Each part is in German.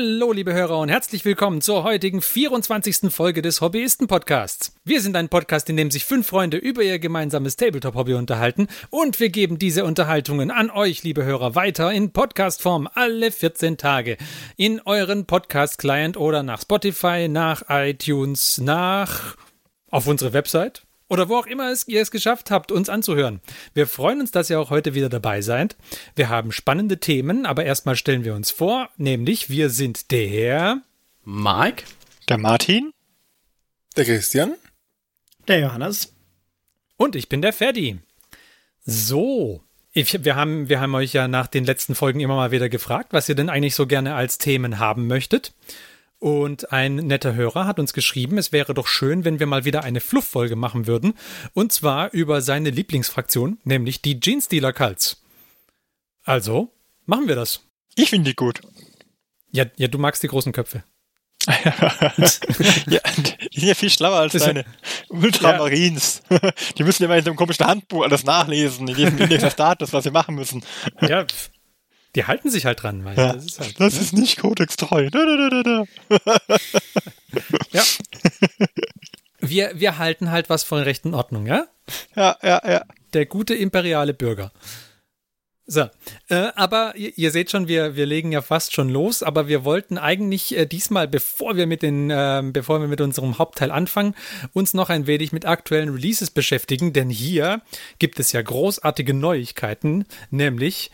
Hallo, liebe Hörer und herzlich willkommen zur heutigen 24. Folge des Hobbyisten-Podcasts. Wir sind ein Podcast, in dem sich fünf Freunde über ihr gemeinsames Tabletop-Hobby unterhalten und wir geben diese Unterhaltungen an euch, liebe Hörer, weiter in Podcast-Form alle 14 Tage. In euren Podcast-Client oder nach Spotify, nach iTunes, nach auf unsere Website oder wo auch immer es, ihr es geschafft habt, uns anzuhören. Wir freuen uns, dass ihr auch heute wieder dabei seid. Wir haben spannende Themen, aber erstmal stellen wir uns vor, nämlich wir sind der Mike, der Martin, der Christian, der Johannes und ich bin der Ferdi. So, ich, wir, haben, wir haben euch ja nach den letzten Folgen immer mal wieder gefragt, was ihr denn eigentlich so gerne als Themen haben möchtet. Und ein netter Hörer hat uns geschrieben, es wäre doch schön, wenn wir mal wieder eine Fluff-Folge machen würden. Und zwar über seine Lieblingsfraktion, nämlich die Jeans-Dealer Cults. Also, machen wir das. Ich finde die gut. Ja, ja, du magst die großen Köpfe. ja, die sind ja viel schlauer als deine Ultramarines. Ja. Die müssen immer in so einem komischen Handbuch alles nachlesen, in jedem Index Status, was sie machen müssen. Ja, die halten sich halt dran. Weil ja, das ist, halt, das ne? ist nicht da, ja. Wir, wir halten halt was von rechten Ordnung, ja? Ja, ja, ja. Der gute imperiale Bürger. So, äh, aber ihr, ihr, seht schon, wir, wir legen ja fast schon los, aber wir wollten eigentlich äh, diesmal, bevor wir mit den, äh, bevor wir mit unserem Hauptteil anfangen, uns noch ein wenig mit aktuellen Releases beschäftigen, denn hier gibt es ja großartige Neuigkeiten, nämlich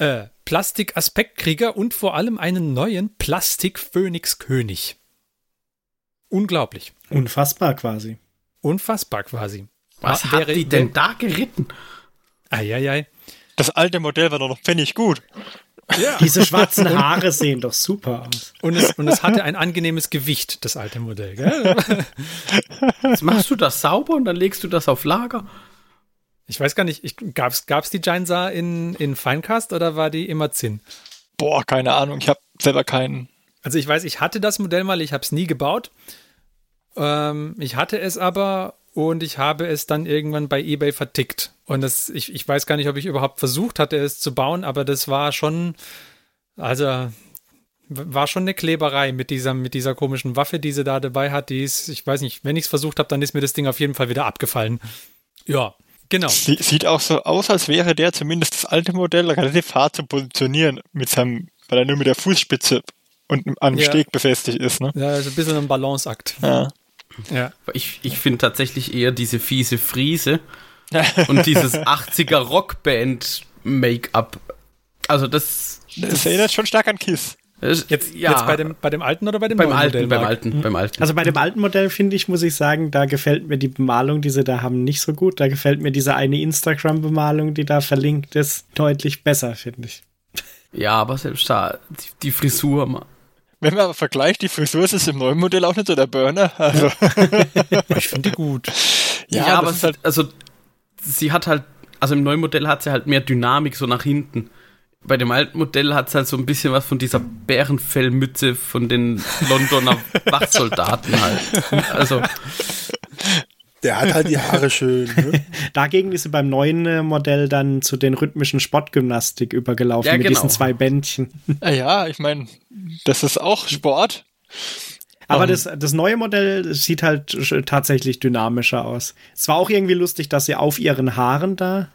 äh, Plastik-Aspektkrieger und vor allem einen neuen Plastik-Phönix-König. Unglaublich. Unfassbar quasi. Unfassbar quasi. Was War, hat wäre, die denn da geritten? Eieiei. Das alte Modell war doch noch pfennig gut. Ja. Diese schwarzen Haare sehen doch super aus. Und es, und es hatte ein angenehmes Gewicht, das alte Modell. Gell? Jetzt machst du das sauber und dann legst du das auf Lager. Ich weiß gar nicht, gab es die Jainsa in, in Finecast oder war die immer Zinn? Boah, keine Ahnung, ich habe selber keinen. Also ich weiß, ich hatte das Modell mal, ich habe es nie gebaut. Ähm, ich hatte es aber und ich habe es dann irgendwann bei eBay vertickt. Und das, ich, ich weiß gar nicht, ob ich überhaupt versucht hatte, es zu bauen, aber das war schon, also war schon eine Kleberei mit dieser, mit dieser komischen Waffe, die sie da dabei hat. Die ist, ich weiß nicht, wenn ich es versucht habe, dann ist mir das Ding auf jeden Fall wieder abgefallen. Ja, Genau. Sieht auch so aus, als wäre der zumindest das alte Modell relativ hart zu positionieren, mit seinem, weil er nur mit der Fußspitze und an ja. Steg befestigt ist. Ne? Ja, ist ein bisschen ein Balanceakt. Ja. ja. Ich, ich finde tatsächlich eher diese fiese Friese und dieses 80er Rockband Make-up. Also das, das. Das erinnert schon stark an Kiss. Jetzt, ja. jetzt bei, dem, bei dem alten oder bei dem beim alten, Modell? Beim alten, mhm. beim alten. Also bei dem alten Modell finde ich, muss ich sagen, da gefällt mir die Bemalung, die sie da haben, nicht so gut. Da gefällt mir diese eine Instagram-Bemalung, die da verlinkt ist, deutlich besser, finde ich. Ja, aber selbst da, die, die Frisur. Wenn man aber vergleicht, die Frisur ist es im neuen Modell auch nicht so der Burner. Also. ich finde die gut. Ja, ja aber halt, also sie hat halt, also im neuen Modell hat sie halt mehr Dynamik so nach hinten bei dem alten Modell hat es halt so ein bisschen was von dieser Bärenfellmütze von den Londoner Wachsoldaten halt. Also. Der hat halt die Haare schön. Ne? Dagegen ist sie beim neuen äh, Modell dann zu den rhythmischen Sportgymnastik übergelaufen ja, mit genau. diesen zwei Bändchen. Ja, ich meine, das ist auch Sport. Aber um. das, das neue Modell sieht halt tatsächlich dynamischer aus. Es war auch irgendwie lustig, dass sie auf ihren Haaren da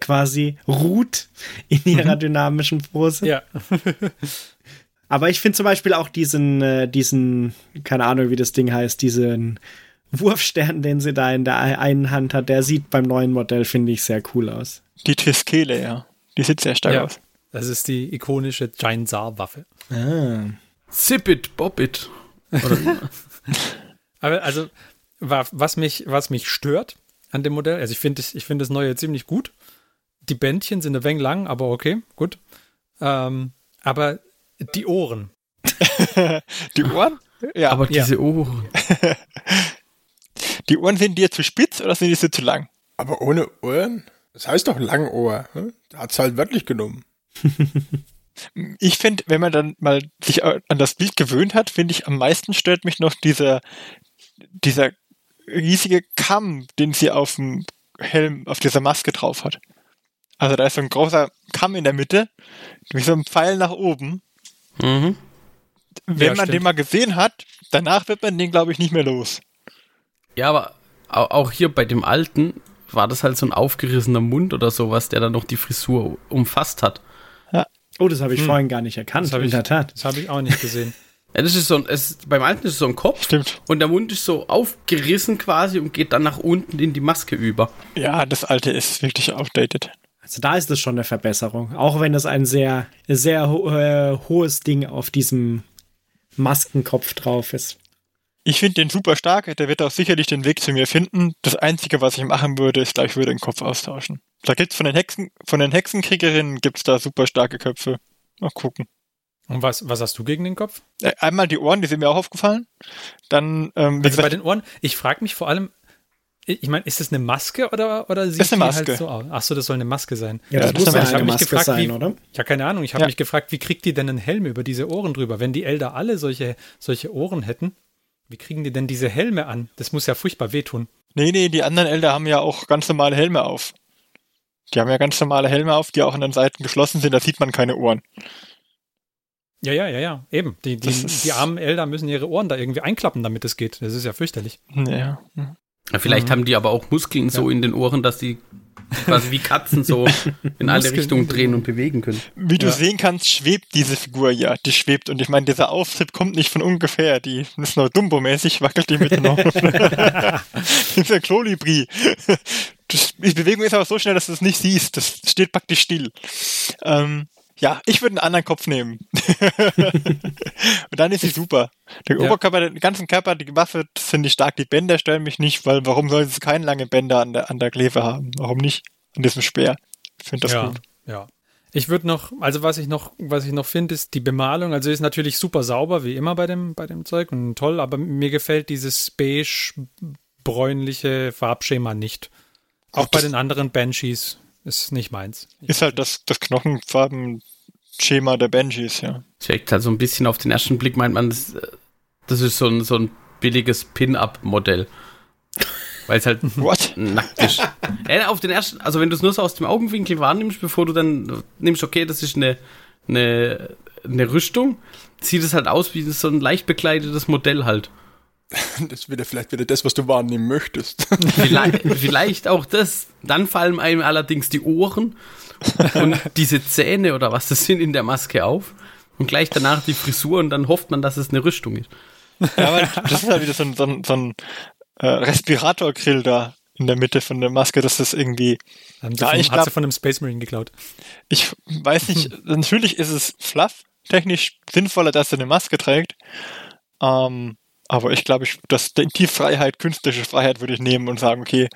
quasi ruht in ihrer mhm. dynamischen Pose. Ja. Aber ich finde zum Beispiel auch diesen, äh, diesen, keine Ahnung, wie das Ding heißt, diesen Wurfstern, den sie da in der einen Hand hat, der sieht beim neuen Modell, finde ich, sehr cool aus. Die Tiskele, ja. Die sieht sehr stark ja. aus. Das ist die ikonische Giant Saar-Waffe. Ah. Zip it, bob it. Aber also, was mich, was mich stört an dem Modell, also ich finde ich find das neue ziemlich gut die Bändchen sind ein wenig lang, aber okay, gut. Ähm, aber die Ohren. die Ohren? Ja. Aber diese ja. Ohren. die Ohren sind dir zu spitz oder sind die so zu lang? Aber ohne Ohren? Das heißt doch Langohr. Hm? Da hat es halt wörtlich genommen. ich finde, wenn man dann mal sich an das Bild gewöhnt hat, finde ich, am meisten stört mich noch dieser, dieser riesige Kamm, den sie auf dem Helm, auf dieser Maske drauf hat. Also da ist so ein großer Kamm in der Mitte, wie so ein Pfeil nach oben. Mhm. wenn Ja, man stimmt. den mal gesehen hat, danach wird man den, glaube ich, nicht mehr los. Ja, aber au- auch hier bei dem alten war das halt so ein aufgerissener Mund oder sowas, der dann noch die Frisur umfasst hat. Oh, das habe ich vorhin gar nicht erkannt, Das hab in ich- der Tat. Das habe ich auch nicht gesehen. Ja, das ist so ein, es, beim alten ist es so ein Kopf Stimmt. und der Mund ist so aufgerissen quasi und geht dann nach unten in die Maske über. Ja, das alte ist wirklich outdated. Also da ist es schon eine Verbesserung. Auch wenn es ein sehr, sehr ho äh, hohes Ding auf diesem Maskenkopf drauf ist. Ich finde den super stark, der wird auch sicherlich den Weg zu mir finden. Das Einzige, was ich machen würde, ist, glaube ich, würde den Kopf austauschen. Da gibt's von den Hexen, von den Hexenkriegerinnen gibt's da super starke Köpfe. Mal gucken. Und was, was hast du gegen den Kopf? Äh, Einmal die Ohren, die sind mir auch aufgefallen. Dann, ähm, wie Also bei gesagt, den Ohren, ich frage mich vor allem, ich meine, ist das eine Maske oder, oder sieht ist eine die Maske. halt so aus? Achso, das soll eine Maske sein. Ja, Ja, das das muss ja ich eine hab mich Maske gefragt, sein, wie- oder? Ja, keine Ahnung. Ich habe Ja. mich gefragt, wie kriegt die denn einen Helm über diese Ohren drüber? Wenn die Elder alle solche, solche Ohren hätten, wie kriegen die denn diese Helme an? Das muss ja furchtbar wehtun. nee, nee, die anderen Elder haben ja auch ganz normale Helme auf. Die haben ja ganz normale Helme auf, die auch an den Seiten geschlossen sind, da sieht man keine Ohren. Ja, ja, ja, ja. Eben. Die, die, Das die armen Elder müssen ihre Ohren da irgendwie einklappen, damit es geht. Das ist ja fürchterlich. Ja. Ja, vielleicht Mhm. haben die aber auch Muskeln so in den Ohren, dass die quasi wie Katzen so in alle Richtungen drehen und bewegen können. Wie du Ja. sehen kannst, schwebt diese Figur ja. Die schwebt. Und ich meine, dieser Auftritt kommt nicht von ungefähr. Die ist nur Dumbo-mäßig, wackelt die mit den Ohren. dieser Kolibri. Das, die Bewegung ist aber so schnell, dass du es nicht siehst. Das steht praktisch still. Ähm, ja, ich würde einen anderen Kopf nehmen. Und dann ist sie super. Der Ja. Oberkörper, den ganzen Körper, die Waffe, finde ich stark. Die Bänder stören mich nicht, weil warum soll es keine lange Bänder an der, an der Kleve haben? Warum nicht? An diesem Speer. Ich finde das ja, gut. ja. Ich würde noch, also was ich noch, was ich noch finde, ist die Bemalung. Also ist natürlich super sauber, wie immer bei dem, bei dem Zeug und toll, aber mir gefällt dieses beige-bräunliche Farbschema nicht. Auch bei das- den anderen Banshees ist nicht meins. Ist halt das, das Knochenfarben-Schema der Banshees, ja. Es wirkt halt so ein bisschen auf den ersten Blick, meint man, das, das ist so ein, so ein billiges Pin-Up-Modell. Weil es halt What? nackt ist. äh, auf den ersten, also wenn du es nur so aus dem Augenwinkel wahrnimmst, bevor du dann nimmst, okay, das ist eine, eine, eine Rüstung, sieht es halt aus wie so ein leicht bekleidetes Modell halt. Das ist wieder vielleicht wieder das, was du wahrnehmen möchtest. Vielleicht, vielleicht auch das. Dann fallen einem allerdings die Ohren und diese Zähne oder was das sind in der Maske auf. Und gleich danach die Frisur und dann hofft man, dass es eine Rüstung ist. Ja, aber das ist halt wieder so ein, so ein, so ein äh, Respiratorgrill da in der Mitte von der Maske. Das ist irgendwie, Haben Ja, von, ich hat glaub- sie von einem Space Marine geklaut. ich weiß nicht, natürlich ist es fluff, technisch sinnvoller, dass er eine Maske trägt. Ähm, aber ich glaube, ich, das, die Freiheit, künstlerische Freiheit würde ich nehmen und sagen, okay,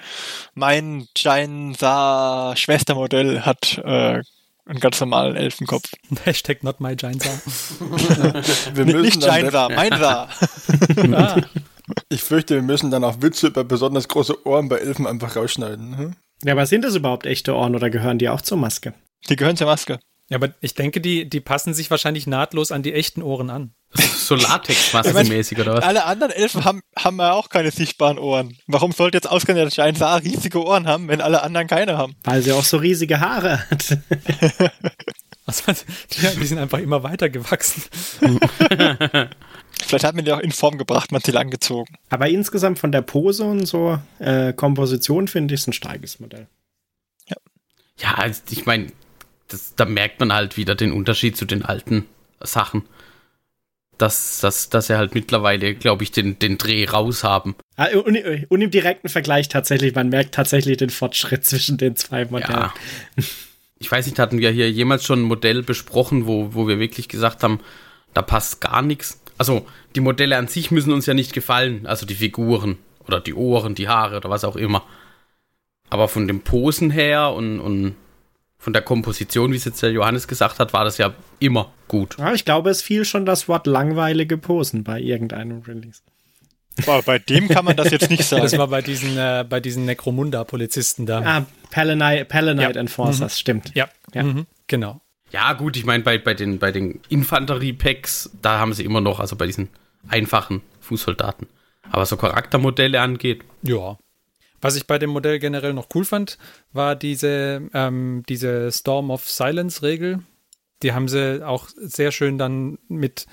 mein Jain-Sa Schwestermodell hat äh, einen ganz normalen Elfenkopf. Hashtag not my giant Sa. Wir Nicht, müssen nicht dann, Jain-Sa, mein Sa. ah, ich fürchte, wir müssen dann auch Witze über besonders große Ohren bei Elfen einfach rausschneiden. Hm? Ja, aber sind das überhaupt echte Ohren oder gehören die auch zur Maske? Die gehören zur Maske. ja, aber ich denke, die, die passen sich wahrscheinlich nahtlos an die echten Ohren an. So Latex-Maske-mäßig oder was? Alle anderen Elfen haben, haben ja auch keine sichtbaren Ohren. Warum sollte jetzt ausgerechnet der Jain-Sa riesige Ohren haben, wenn alle anderen keine haben? Weil sie auch so riesige Haare hat. Also, die, die sind einfach immer weiter gewachsen. Vielleicht hat man die auch in Form gebracht, man hat sie lang gezogen. Aber insgesamt von der Pose und so äh, Komposition finde ich es ein starkes Modell. Ja, also ich meine, da merkt man halt wieder den Unterschied zu den alten Sachen. Dass, dass, dass er halt mittlerweile, glaube ich, den, den Dreh raus haben. Ah, und, und im direkten Vergleich tatsächlich, man merkt tatsächlich den Fortschritt zwischen den zwei Modellen. Ja. Ich weiß nicht, hatten wir hier jemals schon ein Modell besprochen, wo, wo wir wirklich gesagt haben, da passt gar nichts. Also, die Modelle an sich müssen uns ja nicht gefallen, also die Figuren oder die Ohren, die Haare oder was auch immer. Aber von den Posen her und, und von der Komposition, wie es jetzt der Johannes gesagt hat, war das ja immer gut. Ja, ich glaube, es fiel schon das Wort langweilige Posen bei irgendeinem Release. Boah, bei dem kann man das jetzt nicht sagen. Das war bei diesen, äh, bei diesen Necromunda-Polizisten da. Ah, Palanite, Palanite Ja. Enforcers, stimmt. Ja, Ja. Mhm. genau. Ja, gut, ich meine, bei, bei den, bei den Infanterie-Packs, da haben sie immer noch, also bei diesen einfachen Fußsoldaten. Aber was so Charaktermodelle angeht, Ja. Was ich bei dem Modell generell noch cool fand, war diese, ähm, diese Storm of Silence-Regel. Die haben sie auch sehr schön dann mit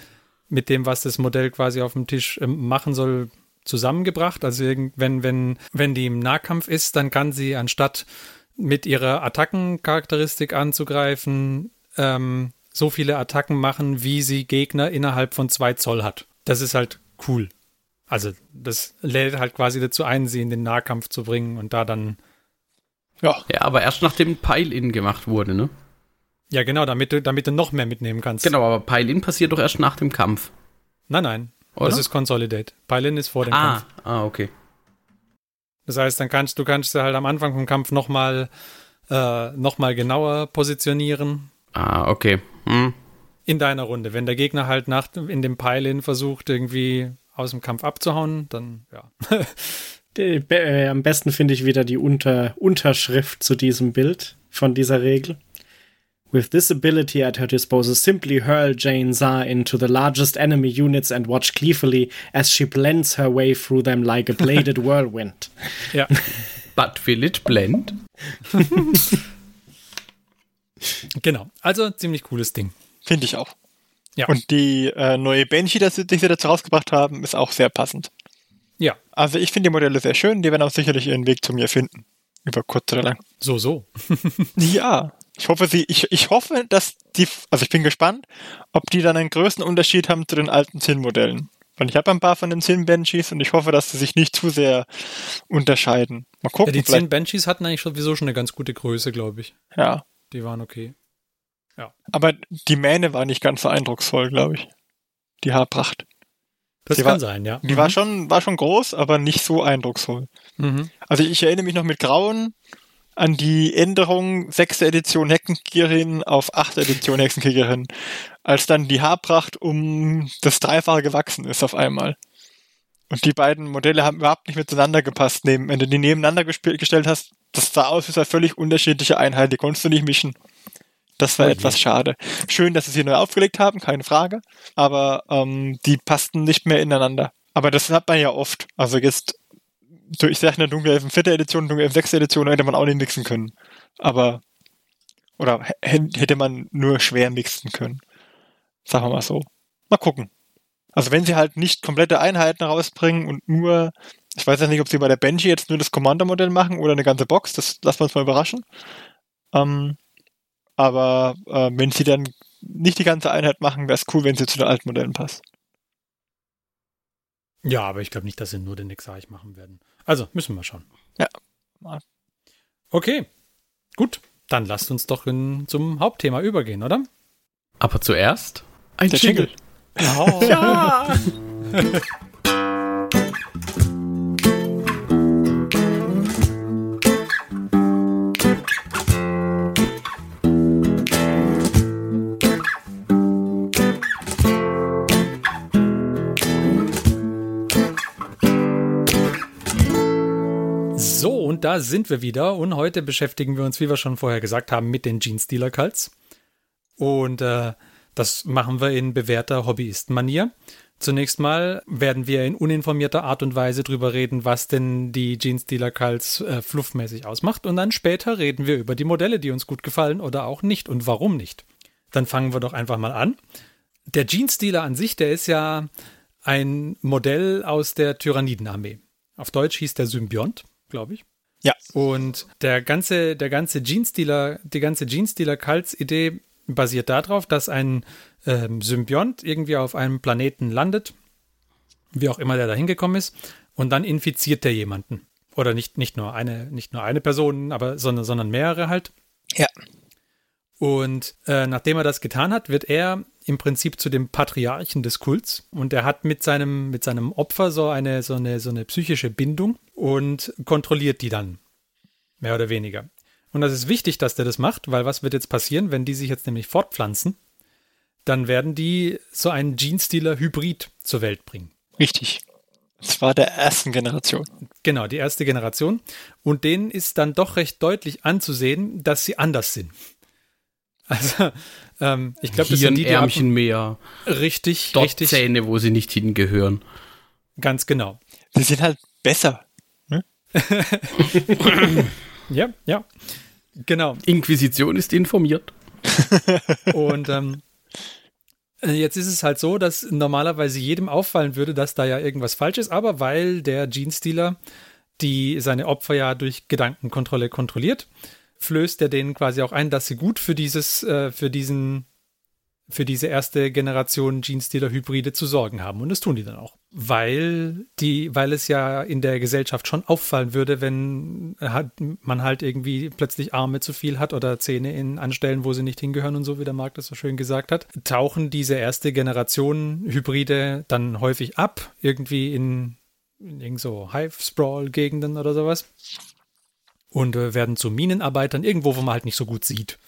mit dem, was das Modell quasi auf dem Tisch ähm, machen soll, zusammengebracht. Also wenn, wenn, wenn die im Nahkampf ist, dann kann sie anstatt mit ihrer Attackencharakteristik anzugreifen, ähm, so viele Attacken machen, wie sie Gegner innerhalb von zwei Zoll hat. Das ist halt cool. Also das lädt halt quasi dazu ein, sie in den Nahkampf zu bringen und da dann. Ja. Ja, aber erst nachdem Pile-In gemacht wurde, ne? Ja, genau, damit du, damit du noch mehr mitnehmen kannst. Genau, aber Pile-In passiert doch erst nach dem Kampf. Nein, nein. Oder? Das ist Consolidate. Pile-In ist vor dem ah, Kampf. Ah, okay. Das heißt, dann kannst du kannst halt am Anfang vom Kampf nochmal äh, noch genauer positionieren. Ah, okay. Hm. In deiner Runde. Wenn der Gegner halt nach, in dem Pile-In versucht, irgendwie aus dem Kampf abzuhauen, dann ja. die, äh, am besten finde ich wieder die Unter Unterschrift zu diesem Bild von dieser Regel. With this ability at her disposal, simply hurl Jane Zar into the largest enemy units and watch gleefully as she blends her way through them like a bladed whirlwind. Ja. But will it blend? genau. Also ziemlich cooles Ding. Finde ich auch. Ja. Und die äh, neue Banshee, die sie dazu rausgebracht haben, ist auch sehr passend. Ja. Also ich finde die Modelle sehr schön, die werden auch sicherlich ihren Weg zu mir finden. Über kurz oder lang. So, so. ja. Ich hoffe, sie, ich, ich hoffe, dass die, also ich bin gespannt, ob die dann einen größten Unterschied haben zu den alten Zinn-Modellen. Weil ich habe ein paar von den Zinn-Banshees und ich hoffe, dass sie sich nicht zu sehr unterscheiden. Mal gucken. Ja, die Zinn-Banshees hatten eigentlich sowieso schon eine ganz gute Größe, glaube ich. Ja. Die waren okay. Ja. Aber die Mähne war nicht ganz so eindrucksvoll, glaube ich. Die Haarpracht. Das die kann war, sein, ja. Die mhm. war schon, war schon groß, aber nicht so eindrucksvoll. Mhm. Also ich erinnere mich noch mit Grauen an die Änderung 6. Edition Heckenkriegerin auf 8. Edition Hexenkriegerin, als dann die Haarpracht um das Dreifache gewachsen ist auf einmal. Und die beiden Modelle haben überhaupt nicht miteinander gepasst. Neben, wenn du die nebeneinander gestellt hast, das sah aus wie zwei völlig unterschiedliche Einheiten, die konntest du nicht mischen. Das war okay. etwas schade. Schön, dass sie sie neu aufgelegt haben, keine Frage. Aber ähm, die passten nicht mehr ineinander. Aber das hat man ja oft. Also jetzt, ich sage eine Dunkelelfen 4. Edition, Dunkelelfen 6. Edition hätte man auch nicht mixen können. Aber, oder hätte man nur schwer mixen können. Sagen wir mal so. Mal gucken. Also wenn sie halt nicht komplette Einheiten rausbringen und nur, ich weiß ja nicht, ob sie bei der Benji jetzt nur das Commander-Modell machen oder eine ganze Box, das lassen wir uns mal überraschen. Ähm, aber äh, wenn sie dann nicht die ganze Einheit machen, wäre es cool, wenn sie zu den alten Modellen passt. Ja, aber ich glaube nicht, dass sie nur den Exarch machen werden. Also, müssen wir schauen. Ja. Okay, gut. Dann lasst uns doch in, zum Hauptthema übergehen, oder? Aber zuerst ein Der Jingle. Jingle. Oh. ja! da sind wir wieder. Und heute beschäftigen wir uns, wie wir schon vorher gesagt haben, mit den Jeans Dealer Cults. Und äh, das machen wir in bewährter Hobbyisten-Manier. Zunächst mal werden wir in uninformierter Art und Weise drüber reden, was denn die Jeans Dealer Cults äh, fluffmäßig ausmacht. Und dann später reden wir über die Modelle, die uns gut gefallen oder auch nicht und warum nicht. Dann fangen wir doch einfach mal an. Der Jeans Dealer an sich, der ist ja ein Modell aus der Tyrannidenarmee. Auf Deutsch hieß der Symbiont, glaube ich. Ja. Und der ganze, der ganze Jeans-Dealer, die ganze Jeans-Dealer-Cults-Idee basiert darauf, dass ein ähm, Symbiont irgendwie auf einem Planeten landet, wie auch immer der da hingekommen ist, und dann infiziert der jemanden. Oder nicht, nicht, nur, eine, nicht nur eine Person, aber, sondern, sondern mehrere halt. Ja. Und äh, nachdem er das getan hat, wird er im Prinzip zu dem Patriarchen des Kults und er hat mit seinem, mit seinem Opfer so eine, so, eine, so eine psychische Bindung und kontrolliert die dann. Mehr oder weniger. Und das ist wichtig, dass der das macht, weil was wird jetzt passieren, wenn die sich jetzt nämlich fortpflanzen? Dann werden die so einen Genestealer-Hybrid zur Welt bringen. Richtig. Das war der ersten Generation. Genau, die erste Generation. Und denen ist dann doch recht deutlich anzusehen, dass sie anders sind. Also, ähm, ich glaube, das Hier sind ein die, die Ärmchen mehr, richtig, dort richtig, Zähne, wo sie nicht hingehören. ganz genau. Die sind halt besser. Ja, ja, genau. Inquisition ist informiert. Und ähm, Äh, Jetzt ist es halt so, dass normalerweise jedem auffallen würde, dass da ja irgendwas falsch ist, aber weil der Genestealer die seine Opfer ja durch Gedankenkontrolle kontrolliert, flößt er denen quasi auch ein, dass sie gut für dieses, äh, für diesen, für diese erste Generation Genestealer-Hybride zu sorgen haben. Und das tun die dann auch. Weil die, weil es ja in der Gesellschaft schon auffallen würde, wenn man halt irgendwie plötzlich Arme zu viel hat oder Zähne in an wo sie nicht hingehören und so, wie der Marc das so schön gesagt hat, tauchen diese erste Generation Hybride dann häufig ab, irgendwie in, in irgend so Hive-Sprawl-Gegenden oder sowas. Und äh, werden zu Minenarbeitern, irgendwo, wo man halt nicht so gut sieht.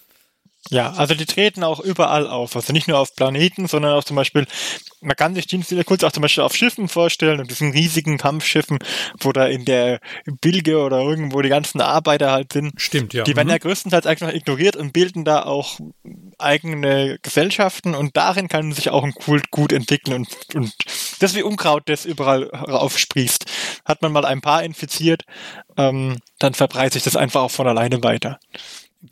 Ja, also die treten auch überall auf. Also nicht nur auf Planeten, sondern auch zum Beispiel, man kann sich Dienstleister kurz auch zum Beispiel auf Schiffen vorstellen und diesen riesigen Kampfschiffen, wo da in der Bilge oder irgendwo die ganzen Arbeiter halt sind. Stimmt, ja. Die werden Mhm. ja größtenteils eigentlich noch ignoriert und bilden da auch eigene Gesellschaften und darin kann sich auch ein Kult gut entwickeln und, und das ist wie Unkraut, das überall aufsprießt. Hat man mal ein paar infiziert, ähm, dann verbreitet sich das einfach auch von alleine weiter.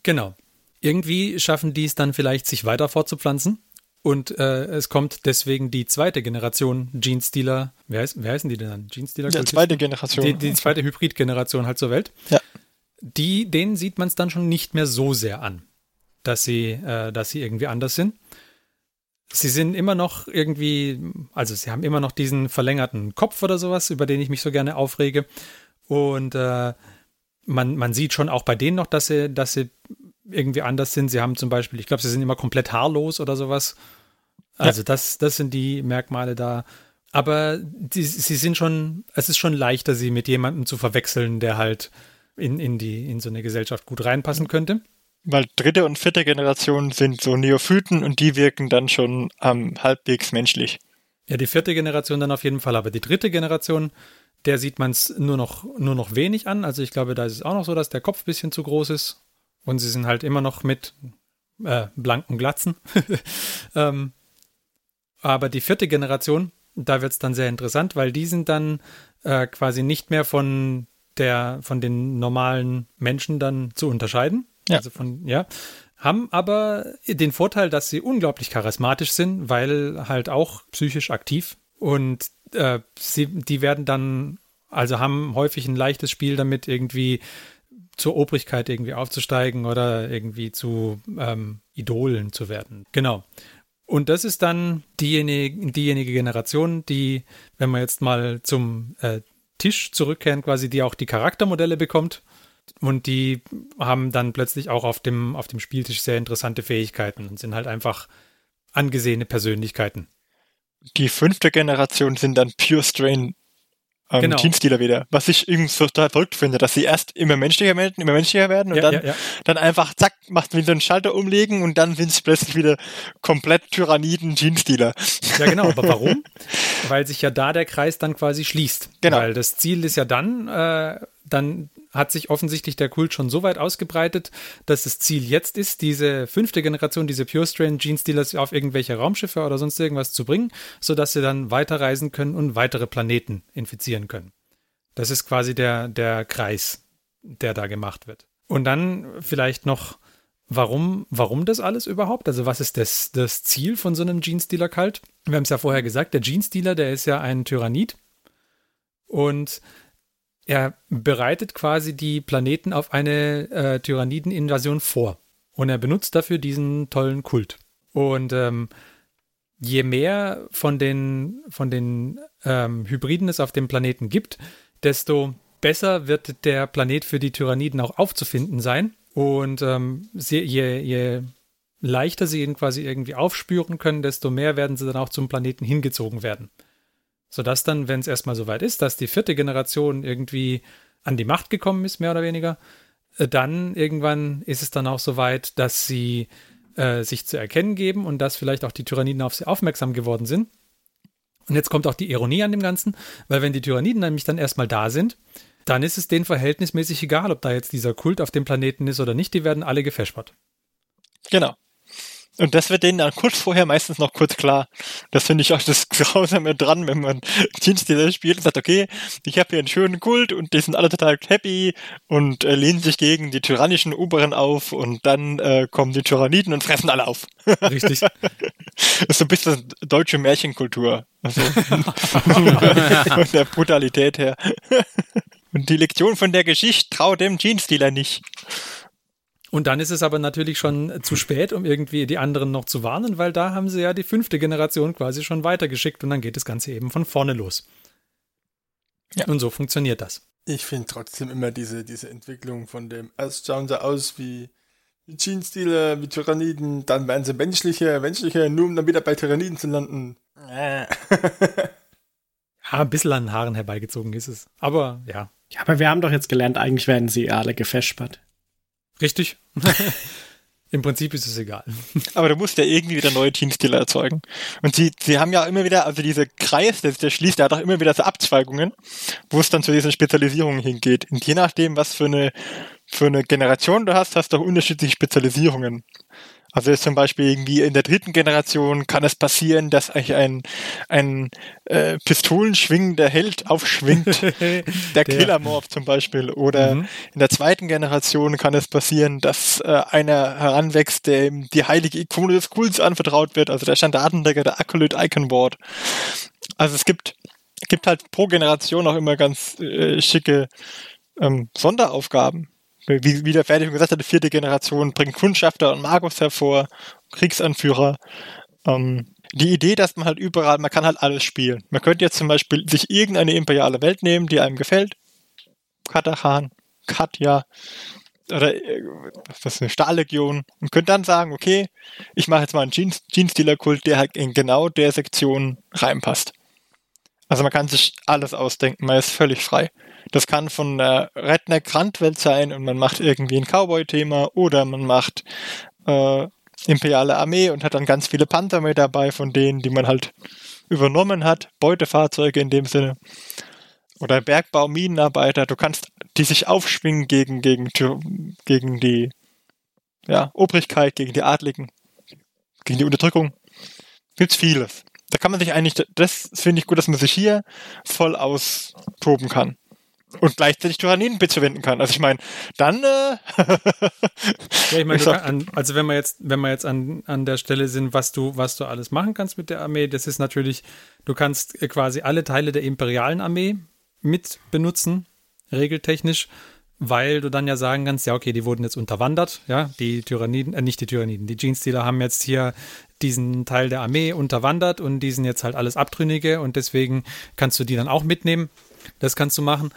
Genau. Irgendwie schaffen die es dann vielleicht, sich weiter fortzupflanzen. Und äh, es kommt deswegen die zweite Generation Genestealer. Wer, heißt, wer heißen die denn dann? Genestealer? Der Kultisten? zweite Generation. Die, die zweite Hybrid-Generation halt zur Welt. Ja. Die, denen sieht man es dann schon nicht mehr so sehr an, dass sie, äh, dass sie irgendwie anders sind. Sie sind immer noch irgendwie, also sie haben immer noch diesen verlängerten Kopf oder sowas, über den ich mich so gerne aufrege. Und äh, man, man sieht schon auch bei denen noch, dass sie, dass sie irgendwie anders sind. Sie haben zum Beispiel, ich glaube, sie sind immer komplett haarlos oder sowas. Also das, das sind die Merkmale da. Aber die, sie sind schon, es ist schon leichter, sie mit jemandem zu verwechseln, der halt in, in, die, in so eine Gesellschaft gut reinpassen könnte. Weil dritte und vierte Generation sind so Neophyten und die wirken dann schon ähm, halbwegs menschlich. Ja, die vierte Generation dann auf jeden Fall, aber die dritte Generation, der sieht man es nur noch, nur noch wenig an. Also ich glaube, da ist es auch noch so, dass der Kopf ein bisschen zu groß ist und sie sind halt immer noch mit äh, blanken Glatzen. ähm, aber die vierte Generation, da wird es dann sehr interessant, weil die sind dann äh, quasi nicht mehr von der, von den normalen Menschen dann zu unterscheiden. Ja. Also von, ja. Haben aber den Vorteil, dass sie unglaublich charismatisch sind, weil halt auch psychisch aktiv. Und äh, sie, die werden dann, also haben häufig ein leichtes Spiel damit, irgendwie zur Obrigkeit irgendwie aufzusteigen oder irgendwie zu ähm, Idolen zu werden. Genau. Und das ist dann diejenige, diejenige Generation, die, wenn wir jetzt mal zum äh, Tisch zurückkehren, quasi die auch die Charaktermodelle bekommt. Und die haben dann plötzlich auch auf dem, auf dem Spieltisch sehr interessante Fähigkeiten und sind halt einfach angesehene Persönlichkeiten. Die fünfte Generation sind dann Pure Strain ähm, Genau. Teamstealer wieder. Was ich irgendwie so total verrückt finde, dass sie erst immer menschlicher werden, immer menschlicher werden und Ja, dann, ja, ja. dann einfach zack, macht wie so einen Schalter umlegen und dann sind es plötzlich wieder komplett Tyranniden Teamstealer. Ja, genau. Aber warum? Weil sich ja da der Kreis dann quasi schließt. Genau. Weil das Ziel ist ja dann, äh, dann hat sich offensichtlich der Kult schon so weit ausgebreitet, dass das Ziel jetzt ist, diese fünfte Generation, diese Pure Strain Gene Stealers auf irgendwelche Raumschiffe oder sonst irgendwas zu bringen, sodass sie dann weiterreisen können und weitere Planeten infizieren können. Das ist quasi der, der Kreis, der da gemacht wird. Und dann vielleicht noch, warum, warum das alles überhaupt? Also, was ist das, das Ziel von so einem Genestealer-Kalt? Wir haben es ja vorher gesagt, der Genestealer, der ist ja ein Tyrannid. Und er bereitet quasi die Planeten auf eine äh, Tyranniden-Invasion vor. Und er benutzt dafür diesen tollen Kult. Und ähm, je mehr von den, von den ähm, Hybriden es auf dem Planeten gibt, desto besser wird der Planet für die Tyranniden auch aufzufinden sein. Und ähm, sie, je, je leichter sie ihn quasi irgendwie aufspüren können, desto mehr werden sie dann auch zum Planeten hingezogen werden. Sodass dann, wenn es erstmal soweit ist, dass die vierte Generation irgendwie an die Macht gekommen ist, mehr oder weniger, äh, dann irgendwann ist es dann auch soweit, dass sie äh, sich zu erkennen geben und dass vielleicht auch die Tyranniden auf sie aufmerksam geworden sind. Und jetzt kommt auch die Ironie an dem Ganzen, weil wenn die Tyranniden nämlich dann erstmal da sind, dann ist es denen verhältnismäßig egal, ob da jetzt dieser Kult auf dem Planeten ist oder nicht, die werden alle gefeschbert. Genau. Und das wird denen dann kurz vorher meistens noch kurz klar. Das finde ich auch das Grausame dran, wenn man Teamstealer spielt und sagt, okay, ich habe hier einen schönen Kult und die sind alle total happy und äh, lehnen sich gegen die tyrannischen Oberen auf und dann äh, kommen die Tyranniden und fressen alle auf. Richtig. das ist so ein bisschen deutsche Märchenkultur. Also, von der Brutalität her. und die Lektion von der Geschichte, trau dem Jeansdealer nicht. Und dann ist es aber natürlich schon zu spät, um irgendwie die anderen noch zu warnen, weil da haben sie ja die fünfte Generation quasi schon weitergeschickt und dann geht das Ganze eben von vorne los. Ja. Und so funktioniert das. Ich finde trotzdem immer diese, diese Entwicklung von dem, erst schauen sie aus wie, wie Jeans-Stile, wie Tyranniden, dann werden sie menschlicher, menschlicher, nur um dann wieder bei Tyranniden zu landen. ja, ein bisschen an den Haaren herbeigezogen ist es. Aber ja. Ja, aber wir haben doch jetzt gelernt, eigentlich werden sie alle gefespert. Richtig. Im Prinzip ist es egal. Aber du musst ja irgendwie wieder neue Teamstile erzeugen. Und sie, sie haben ja immer wieder, also dieser Kreis, der, der schließt, der hat auch immer wieder so Abzweigungen, wo es dann zu diesen Spezialisierungen hingeht. Und je nachdem, was für eine, für eine Generation du hast, hast du auch unterschiedliche Spezialisierungen. Also jetzt zum Beispiel irgendwie in der dritten Generation kann es passieren, dass eigentlich ein, ein äh, pistolenschwingender Held aufschwingt, der, der Killermorph zum Beispiel. Oder mhm. in der zweiten Generation kann es passieren, dass äh, einer heranwächst, der ihm die heilige Ikone des Kults anvertraut wird, also der Standardenträger, der Acolyte Iconboard. Also es gibt, gibt halt pro Generation auch immer ganz äh, schicke ähm, Sonderaufgaben wie, wie der Fertig gesagt hat, die vierte Generation bringt Kundschafter und Magus hervor, Kriegsanführer. Ähm, die Idee, dass man halt überall, man kann halt alles spielen. Man könnte jetzt zum Beispiel sich irgendeine imperiale Welt nehmen, die einem gefällt. Katachan, Katja, oder äh, was ist eine Stahllegion und könnte dann sagen, okay, ich mache jetzt mal einen Jeans-Dealer-Kult, der halt in genau der Sektion reinpasst. Also man kann sich alles ausdenken, man ist völlig frei. Das kann von der Redneck-Randwelt sein und man macht irgendwie ein Cowboy-Thema oder man macht äh, imperiale Armee und hat dann ganz viele Panther mit dabei von denen, die man halt übernommen hat, Beutefahrzeuge in dem Sinne. Oder Bergbau, Minenarbeiter, du kannst die sich aufschwingen gegen, gegen, gegen die ja, Obrigkeit, gegen die Adligen, gegen die Unterdrückung. Gibt's vieles. Da kann man sich eigentlich, das finde ich gut, dass man sich hier voll austoben kann und gleichzeitig Tyranniden bezwenden kann. Also ich meine, dann. Äh ja, ich meine, also wenn wir jetzt, wenn wir jetzt an, an der Stelle sind, was du, was du alles machen kannst mit der Armee, das ist natürlich, du kannst quasi alle Teile der imperialen Armee mit benutzen, regeltechnisch, weil du dann ja sagen kannst, ja, okay, die wurden jetzt unterwandert, ja, die Tyranniden, äh, nicht die Tyranniden, die Jeans-Dealer haben jetzt hier diesen Teil der Armee unterwandert und die sind jetzt halt alles Abtrünnige und deswegen kannst du die dann auch mitnehmen. Das kannst du machen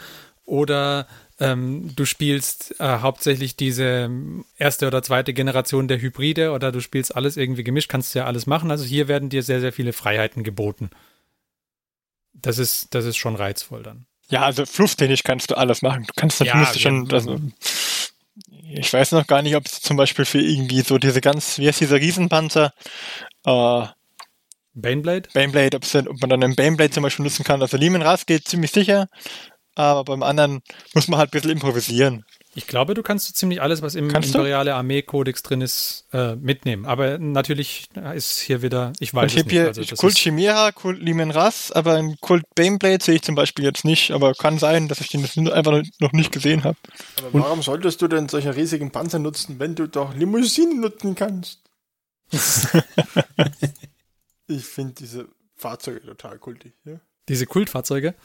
oder ähm, du spielst äh, hauptsächlich diese erste oder zweite Generation der Hybride oder du spielst alles irgendwie gemischt, kannst du ja alles machen. Also hier werden dir sehr, sehr viele Freiheiten geboten. Das ist, das ist schon reizvoll dann. Ja, also flufftechnisch kannst du alles machen. Du kannst natürlich ja, schon, also, ich weiß noch gar nicht, ob es zum Beispiel für irgendwie so diese ganz, wie heißt dieser Riesenpanzer, äh, Baneblade? Baneblade, ob, man dann einen Baneblade zum Beispiel nutzen kann. Also Lehman Ras geht ziemlich sicher aber beim anderen muss man halt ein bisschen improvisieren. Ich glaube, du kannst so ziemlich alles, was im kannst imperiale Armee-Kodex drin ist, äh, mitnehmen. Aber natürlich ist hier wieder, ich weiß ich es nicht. Hier also, Kult Chimera, Kult Limen Ras, aber ein Kult Baneblade sehe ich zum Beispiel jetzt nicht. Aber kann sein, dass ich den einfach noch nicht gesehen habe. Aber warum solltest du denn solche riesigen Panzer nutzen, wenn du doch Limousinen nutzen kannst? ich finde diese Fahrzeuge total kultig. Ja? Diese Kultfahrzeuge?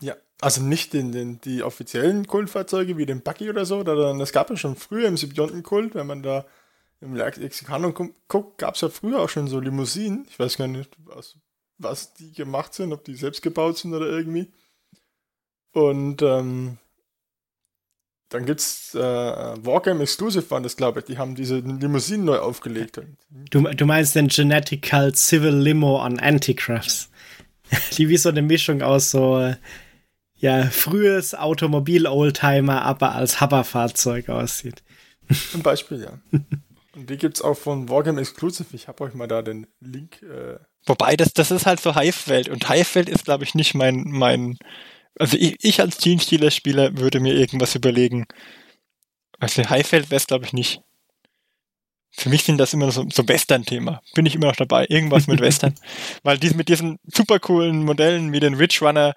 Ja, also nicht den, den, die offiziellen Kultfahrzeuge wie den Buggy oder so, sondern es gab ja schon früher im Symbiontenkult, wenn man da im Lexikanon guckt, gab es ja früher auch schon so Limousinen. Ich weiß gar nicht, was, was die gemacht sind, ob die selbst gebaut sind oder irgendwie. Und ähm, dann gibt's äh, Wargame Exclusive waren das, glaube ich. Die haben diese Limousinen neu aufgelegt. Du, du meinst den Genetical Civil Limo an Anticrafts. die wie so eine Mischung aus so ja, frühes Automobil-Oldtimer, aber als Hoverfahrzeug aussieht. Zum Beispiel, ja. Und die gibt's auch von Wargame Exclusive. Ich habe euch mal da den Link. Äh Wobei, das, das ist halt so Hive-Welt. Und Hive-Welt ist, glaube ich, nicht mein, mein. Also ich, ich als Teamstealer-Spieler würde mir irgendwas überlegen. Also Hive-Welt wäre es, glaube ich, nicht. für mich sind das immer so, so Western-Thema. Bin ich immer noch dabei. Irgendwas mit Western. Weil die, mit diesen super coolen Modellen wie den Ridge Runner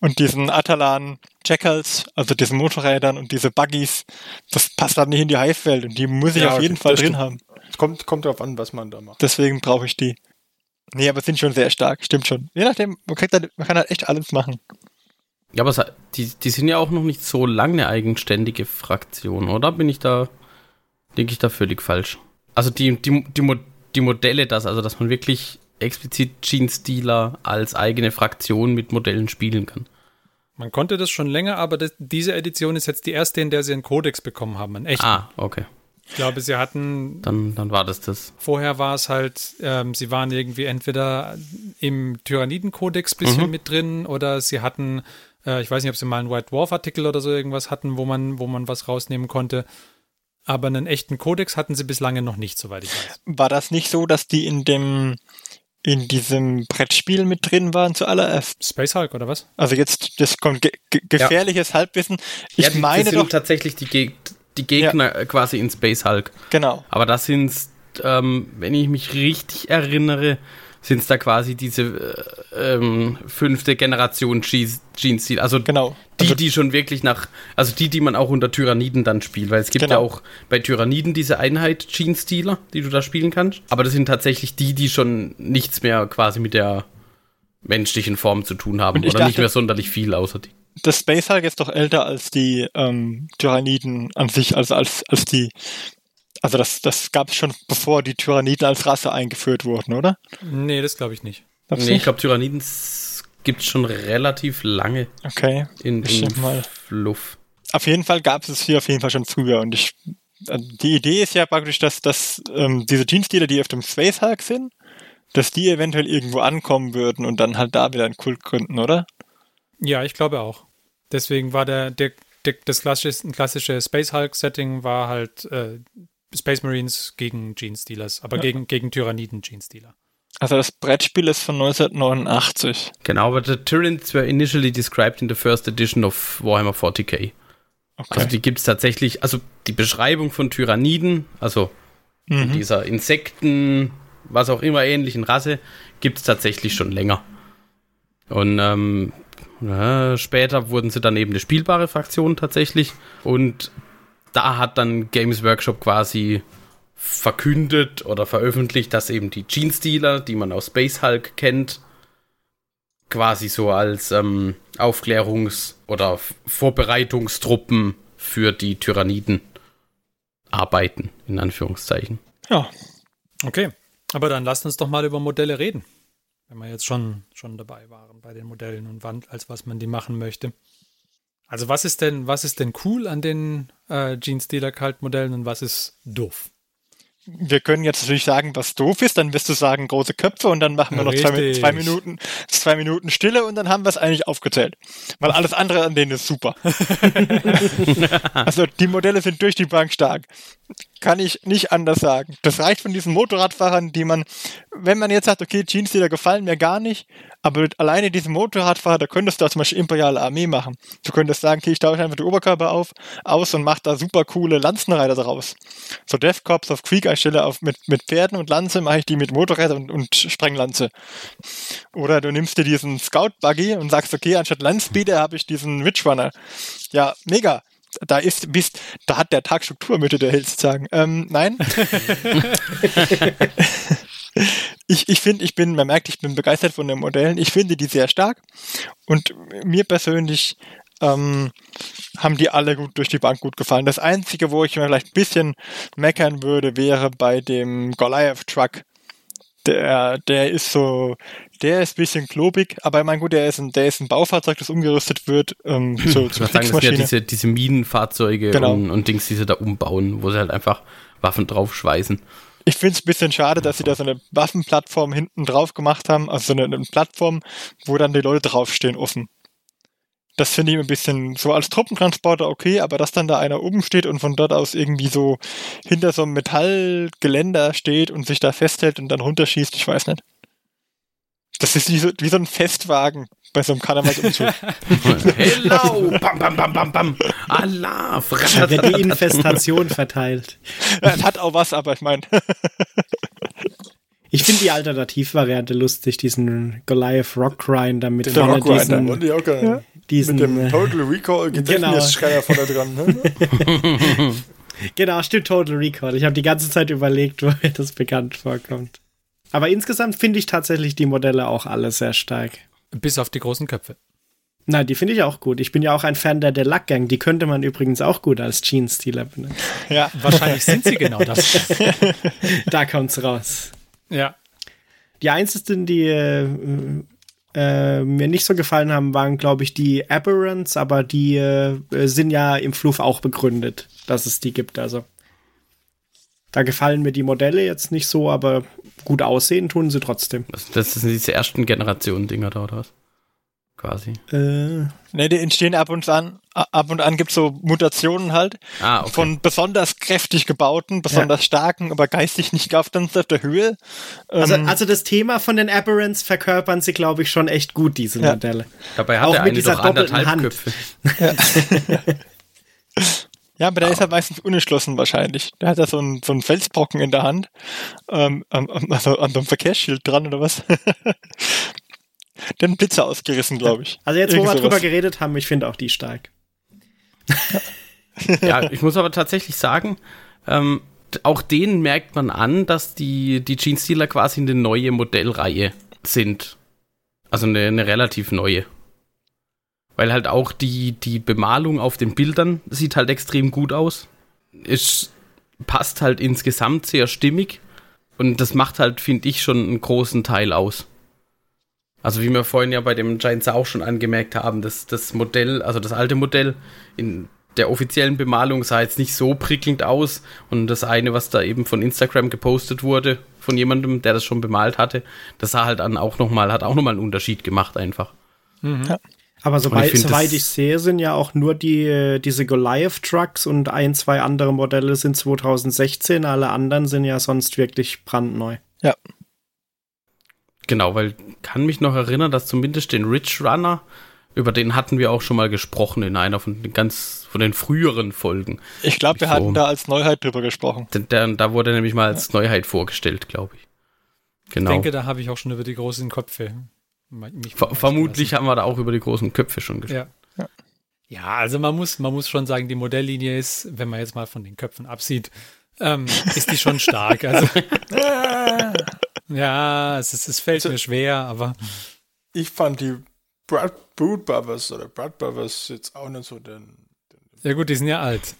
und diesen Atalan Jackals, also diesen Motorrädern und diese Buggies, das passt halt nicht in die Hive-Welt und die muss ich Ja, auf jeden Fall drin stimmt. haben. Es kommt, kommt darauf an, was man da macht. Deswegen brauche ich die. Nee, aber sind schon sehr stark, stimmt schon. Je nachdem, man, halt, man kann halt echt alles machen. Ja, aber die, die sind ja auch noch nicht so lange eine eigenständige Fraktion, oder? Bin ich da, denke ich da völlig falsch? Also die, die, die, Mo- die Modelle, das, also dass man wirklich explizit Jeans Dealer als eigene Fraktion mit Modellen spielen kann. Man konnte das schon länger, aber das, diese Edition ist jetzt die erste, in der sie einen Kodex bekommen haben. Einen echten. Ah, okay. Ich glaube, sie hatten Dann, dann war das das. Vorher war es halt, ähm, sie waren irgendwie entweder im Tyranniden-Kodex bisschen Mhm. mit drin oder sie hatten, äh, ich weiß nicht, ob sie mal einen White Dwarf-Artikel oder so irgendwas hatten, wo man, wo man was rausnehmen konnte. Aber einen echten Kodex hatten sie bislang noch nicht, soweit ich weiß. War das nicht so, dass die in dem, in diesem Brettspiel mit drin waren zuallererst? Space Hulk oder was? Also jetzt, das kommt ge ge gefährliches Halbwissen. Ich ja, die, meine die sind doch, tatsächlich die, Geg die Gegner äh, quasi in Space Hulk. genau. Aber das sind, ähm, wenn ich mich richtig erinnere, sind es da quasi diese äh, ähm, fünfte Generation Gene-Stil. Also Genau. die, Also- die schon wirklich nach, also die, die man auch unter Tyranniden dann spielt. Weil es gibt Genau. ja auch bei Tyranniden diese Einheit Gene-Stealer, die du da spielen kannst. Aber das sind tatsächlich die, die schon nichts mehr quasi mit der menschlichen Form zu tun haben. Oder nicht dachte- mehr sonderlich viel außer die. Das Space Hulk ist doch älter als die ähm, Tyranniden an sich, also als, als die. Also das, das gab es schon bevor die Tyranniden als Rasse eingeführt wurden, oder? Nee, das glaube ich nicht. Du Nee, ich glaube, Tyranniden gibt es schon relativ lange Okay. in, in mal. Fluff. Auf jeden Fall gab es es hier auf jeden Fall schon früher und ich äh, die Idee ist ja praktisch, dass, dass ähm, diese Jeans-Dealer, die auf dem Space Hulk sind, dass die eventuell irgendwo ankommen würden und dann halt da wieder einen Kult gründen, oder? Ja, ich glaube auch. Deswegen war der, der, der das klassische, klassische Space Hulk-Setting war halt äh, Space Marines gegen Gene Stealers, aber Ja. gegen, gegen Tyranniden Gene Stealer. Also das Brettspiel ist von 1989. Genau, aber the Tyrants were initially described in the first edition of Warhammer 40k. Okay. Also die gibt es tatsächlich, also die Beschreibung von Tyranniden, also von mhm. dieser Insekten, was auch immer ähnlichen Rasse, gibt es tatsächlich schon länger. Und ähm, ja, später wurden sie dann eben eine spielbare Fraktion tatsächlich. Und da hat dann Games Workshop quasi verkündet oder veröffentlicht, dass eben die Gene-Stealer, die man aus Space Hulk kennt, quasi so als ähm, Aufklärungs- oder Vorbereitungstruppen für die Tyranniden arbeiten, in Anführungszeichen. Ja, Okay, aber dann lasst uns doch mal über Modelle reden. Wenn wir jetzt schon, schon dabei waren bei den Modellen und wann, als was man die machen möchte. Also was ist denn, was ist denn cool an den äh, Gene Stealer Cult Modellen und was ist doof? Wir können jetzt natürlich sagen, was doof ist, dann wirst du sagen große Köpfe und dann machen wir noch zwei, zwei Minuten, zwei Minuten Stille und dann haben wir es eigentlich aufgezählt. Weil alles andere an denen ist super. also die Modelle sind durch die Bank stark. Kann ich nicht anders sagen. Das reicht von diesen Motorradfahrern, die man, wenn man jetzt sagt, okay, Jeans, die da gefallen mir gar nicht, aber alleine diesen Motorradfahrer, da könntest du zum Beispiel Imperiale Armee machen. Du könntest sagen, okay, ich tausche einfach den Oberkörper auf, aus und mach da super coole Lanzenreiter draus. So Death Corps auf Krieg anstelle auf mit, mit Pferden und Lanze mache ich die mit Motorrädern und, und Sprenglanze. Oder du nimmst dir diesen Scout Buggy und sagst, okay, anstatt Landspeeder habe ich diesen Witch Runner. Ja, mega. Da ist, bist, da hat der Tag Struktur, möchte der Held sagen. Ähm, nein. ich, ich finde, ich bin, man merkt, ich bin begeistert von den Modellen. Ich finde die sehr stark. Und mir persönlich ähm, haben die alle gut durch die Bank gut gefallen. Das Einzige, wo ich mir vielleicht ein bisschen meckern würde, wäre bei dem Goliath Truck. Der, der ist so, der ist ein bisschen klobig, aber ich meine, gut, der ist ein, der ist ein Baufahrzeug, das umgerüstet wird ähm, zu, Ich würde sagen, das sind ja diese, diese Minenfahrzeuge Genau. und, und Dings, die sie da umbauen, wo sie halt einfach Waffen draufschweißen. Ich finde es ein bisschen schade, dass sie da so eine Waffenplattform hinten drauf gemacht haben, also so eine, eine Plattform, wo dann die Leute draufstehen offen. Das finde ich ein bisschen so als Truppentransporter okay, aber dass dann da einer oben steht und von dort aus irgendwie so hinter so einem Metallgeländer steht und sich da festhält und dann runterschießt, ich weiß nicht. Das ist wie so, wie so ein Festwagen, bei so einem Karnevalsumzug. Hello! Bam, bam, bam, bam, bam. Allah! Da wird die Infestation verteilt. Es hat auch was, aber ich meine. Ich finde die Alternativvariante lustig, diesen Goliath Rock Grinder mit vorne diesen, gerne. Diesen Mit dem äh, Total Recall Gedächtnisschreier vorne dran. Ne? Genau, stimmt, Total Recall. Ich habe die ganze Zeit überlegt, wo mir das bekannt vorkommt. Aber insgesamt finde ich tatsächlich die Modelle auch alle sehr stark. Bis auf die großen Köpfe. Nein, die finde ich auch gut. Ich bin ja auch ein Fan der Delac Gang. Die könnte man übrigens auch gut als Jeans-Stealer benennen. Ja. Wahrscheinlich sind sie genau das. Da kommt's raus. Ja. Die einzigen, die äh, äh, mir nicht so gefallen haben, waren, glaube ich, die Aberrants, aber die äh, sind ja im Fluff auch begründet, dass es die gibt. Also da gefallen mir die Modelle jetzt nicht so, aber gut aussehen tun sie trotzdem. Das, sind diese ersten Generationen-Dinger da, oder was? Quasi. Äh, Ne, die entstehen ab und an, ab und an gibt's so Mutationen halt Ah, okay. von besonders kräftig gebauten, besonders starken, aber geistig nicht auf der Höhe. also, Ähm, also das Thema von den Aberrants verkörpern sie, glaube ich, schon echt gut, diese Ja. Modelle. Dabei hat auch er mit eine dieser doch anderthalb Hand. Köpfe. ja, aber der ist halt meistens unentschlossen wahrscheinlich. Der hat da so einen, so einen Felsbrocken in der Hand, ähm, also an so einem Verkehrsschild dran oder was. Den Blitzer ausgerissen, glaube ich. Also jetzt, wo Irgend wir drüber geredet haben, ich finde auch die stark. Ja, ich muss aber tatsächlich sagen, ähm, auch denen merkt man an, dass die, die Gene Stealer quasi eine neue Modellreihe sind. Also eine, eine relativ neue. Weil halt auch die, die Bemalung auf den Bildern sieht halt extrem gut aus. Es passt halt insgesamt sehr stimmig. Und das macht halt, finde ich, schon einen großen Teil aus. Also wie wir vorhin ja bei dem Giants auch schon angemerkt haben, dass das Modell, also das alte Modell in der offiziellen Bemalung sah jetzt nicht so prickelnd aus. Und das eine, was da eben von Instagram gepostet wurde, von jemandem, der das schon bemalt hatte, das sah halt dann auch nochmal, hat auch nochmal einen Unterschied gemacht einfach. Aber Und soweit, ich soweit ich sehe, sind ja auch nur die, äh, diese Goliath-Trucks und ein, zwei andere Modelle sind 2016. Alle anderen sind ja sonst wirklich brandneu. Ja. Genau, weil kann mich noch erinnern, dass zumindest den Rich Runner, über den hatten wir auch schon mal gesprochen in einer von den ganz von den früheren Folgen. Ich glaube, wir So. hatten da als Neuheit drüber gesprochen. Der, der, da wurde nämlich mal als Neuheit vorgestellt, glaube ich. Genau. Ich denke, da habe ich auch schon über die großen Köpfe. mich Ver vermutlich haben wir da auch über die großen Köpfe schon gesprochen. Ja. Ja, also man muss, man muss schon sagen, die Modelllinie ist, wenn man jetzt mal von den Köpfen absieht, ähm, ist die schon stark. Also, ja, es, ist, es fällt mir schwer, aber Ich fand die Brad Brood Brothers oder Brad Brothers jetzt auch nicht so den. ja gut, die sind ja alt.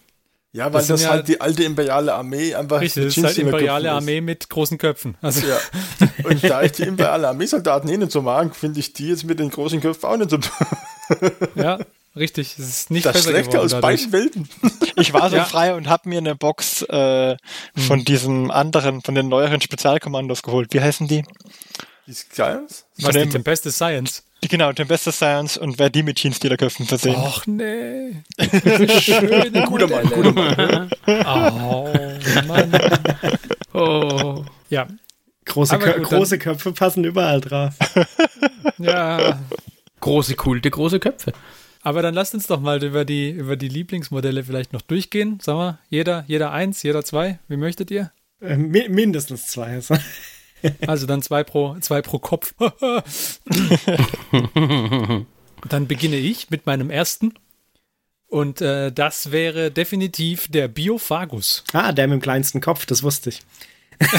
Ja, weil Das das, ja- halt die alte imperiale Armee einfach. Richtig, das die ist halt imperiale Armee mit großen Köpfen. Also, Ja. Und da ich die imperiale Armeesoldaten eh nicht so mag, finde ich die jetzt mit den großen Köpfen auch nicht so. ja, richtig. Es ist nicht Das besser Schlechte geworden aus dadurch. beiden Welten. Ich war so Ja. frei und habe mir eine Box äh, von diesem anderen, von den neueren Spezialkommandos geholt. Wie heißen die? Die Science? Was, die dem- Tempest Science? die genau, Tempesta Science und wer die mit Jeans-Dealer-Köpfen versehen. Och nee. Schöne Guter Mann, guter Mann. Oh, Mann. Oh. Ja, Große, Kö gut, große Köpfe passen überall drauf. ja. Große Kulte, große Köpfe. Aber dann lasst uns doch mal über die, über die Lieblingsmodelle vielleicht noch durchgehen. Sagen wir, jeder, jeder eins, jeder zwei. Wie möchtet ihr? Äh, mi mindestens zwei. Also. Also dann zwei pro, zwei pro Kopf. dann beginne ich mit meinem ersten. Und äh, das wäre definitiv der Biophagus. Ah, der mit dem kleinsten Kopf, das wusste ich.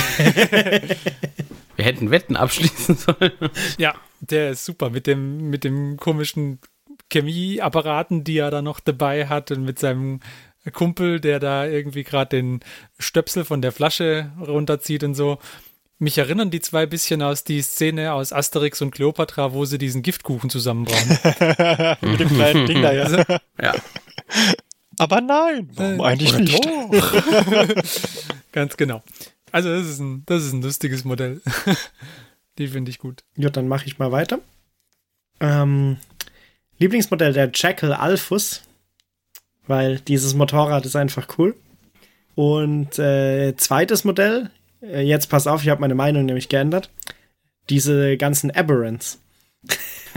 Wir hätten Wetten abschließen sollen. Ja, der ist super mit dem, mit dem komischen Chemieapparaten, die er da noch dabei hat und mit seinem Kumpel, der da irgendwie gerade den Stöpsel von der Flasche runterzieht und so. Mich erinnern die zwei bisschen aus die Szene aus Asterix und Cleopatra, wo sie diesen Giftkuchen zusammenbrauen. mit dem kleinen Ding da, ja. Ja. Aber nein, warum eigentlich nicht? Ganz genau. Also das ist ein, das ist ein lustiges Modell. die finde ich gut. Ja, dann mache ich mal weiter. Ähm, Lieblingsmodell der Jackal Alphus, weil dieses Motorrad ist einfach cool. Und äh, zweites Modell, äh, jetzt pass auf, ich habe meine Meinung nämlich geändert. Diese ganzen Aberrants.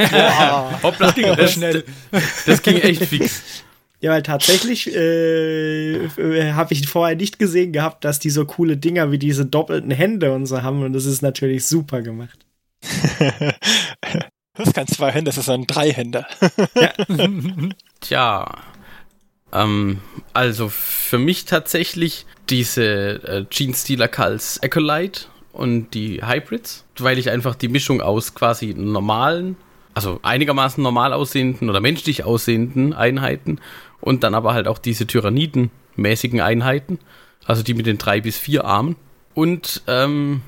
Hoppla, Ging aber schnell. Das ging echt fix. Ja, weil tatsächlich äh, äh, habe ich vorher nicht gesehen gehabt, dass die so coole Dinger wie diese doppelten Hände und so haben. Und das ist natürlich super gemacht. Das ist kein Zweihänder, das ist ein Dreihänder. Tja. Ähm, also für mich tatsächlich diese äh, Gene Stealer Cults Acolyte und die Hybrids, weil ich einfach die Mischung aus quasi normalen, also einigermaßen normal aussehenden oder menschlich aussehenden Einheiten und dann aber halt auch diese Tyranniden-mäßigen Einheiten, also die mit den drei bis vier Armen. Und ähm,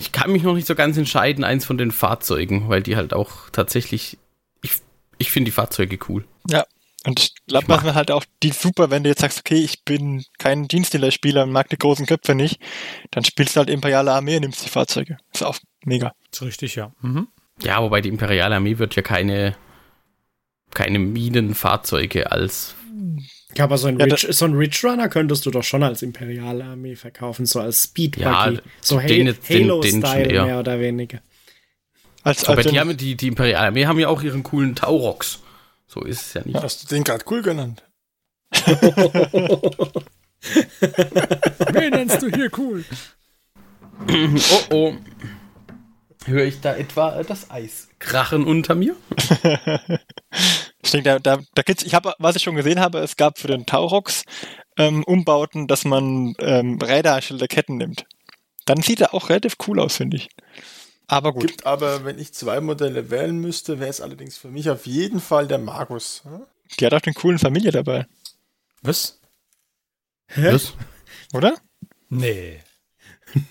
ich kann mich noch nicht so ganz entscheiden, eins von den Fahrzeugen, weil die halt auch tatsächlich, ich, ich finde die Fahrzeuge cool. Ja. Und ich glaube, was man halt auch die super, wenn du jetzt sagst, okay, ich bin kein Dienstdealer-Spieler und mag die großen Köpfe nicht, dann spielst du halt Imperiale Armee und nimmst die Fahrzeuge. Ist auch mega. ist richtig, ja. Mhm. Ja, wobei die Imperiale Armee wird ja keine, keine Minenfahrzeuge als. Ja, aber so ein, Ja, Rich, so ein Rich Runner könntest du doch schon als imperiale Armee verkaufen, so als Speed Ja, so den- den- den schon Halo-Style mehr oder weniger. Als, Aber als die, haben, die, die Imperiale Armee haben ja auch ihren coolen Taurox. So ist es ja nicht. Hast du den gerade cool genannt? Wen nennst du hier cool? Oh oh. Höre ich da etwa äh, das Eis krachen unter mir? Ich denke, da, da, da gibt's, ich habe, was ich schon gesehen habe, es gab für den Taurox ähm, Umbauten, dass man ähm, Räderschilder Ketten nimmt. Dann sieht er auch relativ cool aus, finde ich. Aber gut. Gibt aber, wenn ich zwei Modelle wählen müsste, wäre es allerdings für mich auf jeden Fall der Magus. hm? Die hat auch den coolen Familie dabei, Was? Was? oder? Nee.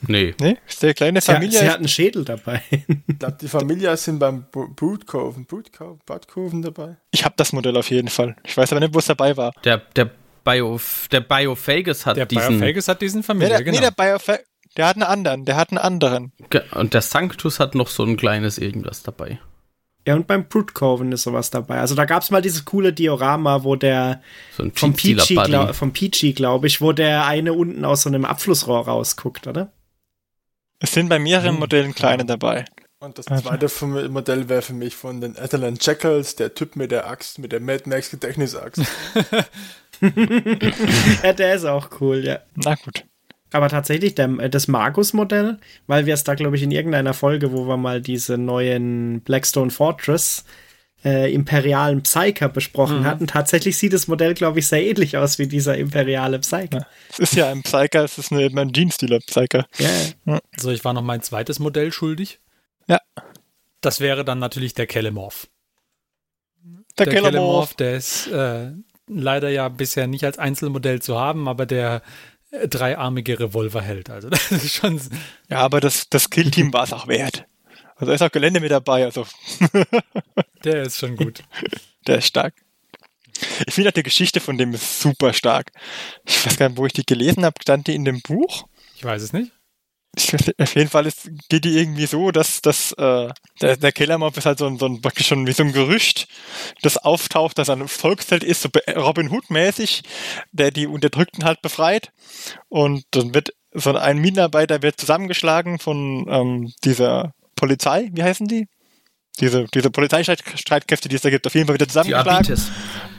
Nee. Ne? Ist der kleine Sie, Familie? sie hat einen Schädel dabei. Ich glaube, die Familie sind beim Bootkoven, Bootkoven dabei. ich habe das Modell auf jeden Fall. Ich weiß aber nicht, wo es dabei war. Der, der, Bio, der Biophagus hat Der diesen. Biophagus hat diesen Nee, Familie, der, genau. nee, der Biofa der hat einen anderen, der hat einen anderen. Und der Sanctus hat noch so ein kleines irgendwas dabei. Ja, und beim Brute Coven ist sowas dabei. Also da gab's mal dieses coole Diorama, wo der So ein vom Peachy, glaub, vom Peachy, glaube ich, wo der eine unten aus so einem Abflussrohr rausguckt, oder? Es sind bei mehreren Hm, Modellen kleine dabei. Und das zweite Modell wäre für mich von den Atalon Jackals, der Typ mit der Axt, mit der Mad Max Gedächtnisaxt. Ja, der ist auch cool, ja. Na gut. Aber tatsächlich, der, äh, das Magus-Modell, weil wir es da, glaube ich, in irgendeiner Folge, wo wir mal diese neuen Blackstone Fortress äh, imperialen Psyker besprochen hatten, tatsächlich sieht das Modell, glaube ich, sehr ähnlich aus wie dieser imperiale Psyker. Es ist ja ein Psyker, es ist eine, eben ein Jeans-Dealer-Psyker. Ja, So, ich war noch mein zweites Modell schuldig. Ja. Das wäre dann natürlich der Kellemorph. Der, Der. Kellemorph, der ist äh, leider ja bisher nicht als Einzelmodell zu haben, aber der dreiarmige Revolver hält. Also das ist schon. Ja, aber das, das Killteam war es auch wert. Also da ist auch Gelände mit dabei, also Der ist schon gut. der ist stark. Ich finde auch die Geschichte von dem ist super stark. Ich weiß gar nicht, wo ich die gelesen habe. Stand die in dem Buch? Ich weiß es nicht. Ich auf jeden Fall ist, geht die irgendwie so, dass, dass äh, der, der Kellermob ist halt so ein, so ein praktisch schon wie so ein Gerücht, das auftaucht, dass er ein Volksheld ist, so Robin Hood-mäßig, der die Unterdrückten halt befreit. Und dann wird so ein Minenarbeiter wird zusammengeschlagen von ähm, dieser Polizei, wie heißen die? Diese, diese Polizeistreitkräfte, die es da gibt, auf jeden Fall wieder Die zusammengeschlagen. Abites.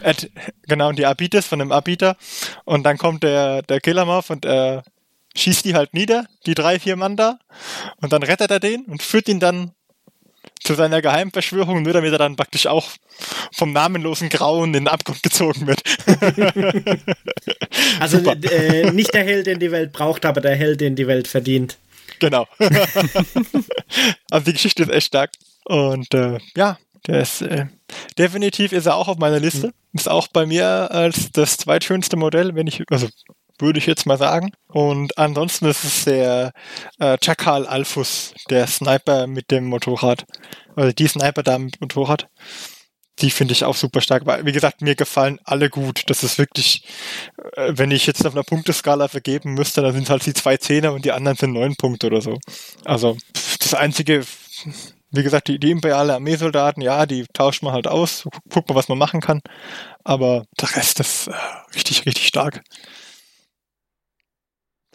At, genau, und die Abites von dem Abiter. Und dann kommt der, der Killermorph und äh, schießt die halt nieder, die drei, vier Mann da. Und dann rettet er den und führt ihn dann zu seiner Geheimverschwörung, nur damit er dann praktisch auch vom namenlosen Grauen in den Abgrund gezogen wird. Also äh, nicht der Held, den die Welt braucht, aber der Held, den die Welt verdient. genau. also die Geschichte ist echt stark. Und äh, ja, der ist äh, definitiv ist er auch auf meiner Liste. Ist auch bei mir als das zweitschönste Modell, wenn ich, also würde ich jetzt mal sagen. Und ansonsten ist es der äh, Chakal Alphus, der Sniper mit dem Motorrad. Also die Sniper da mit Motorrad. Die finde ich auch super stark. Weil, wie gesagt, mir gefallen alle gut. Das ist wirklich, äh, wenn ich jetzt auf einer Punkteskala vergeben müsste, dann sind es halt die zwei Zehner und die anderen sind neun Punkte oder so. Also das einzige, wie gesagt, die, die imperiale Armeesoldaten, ja, die tauscht man halt aus, guckt mal, was man machen kann. Aber der Rest ist äh, richtig, richtig stark.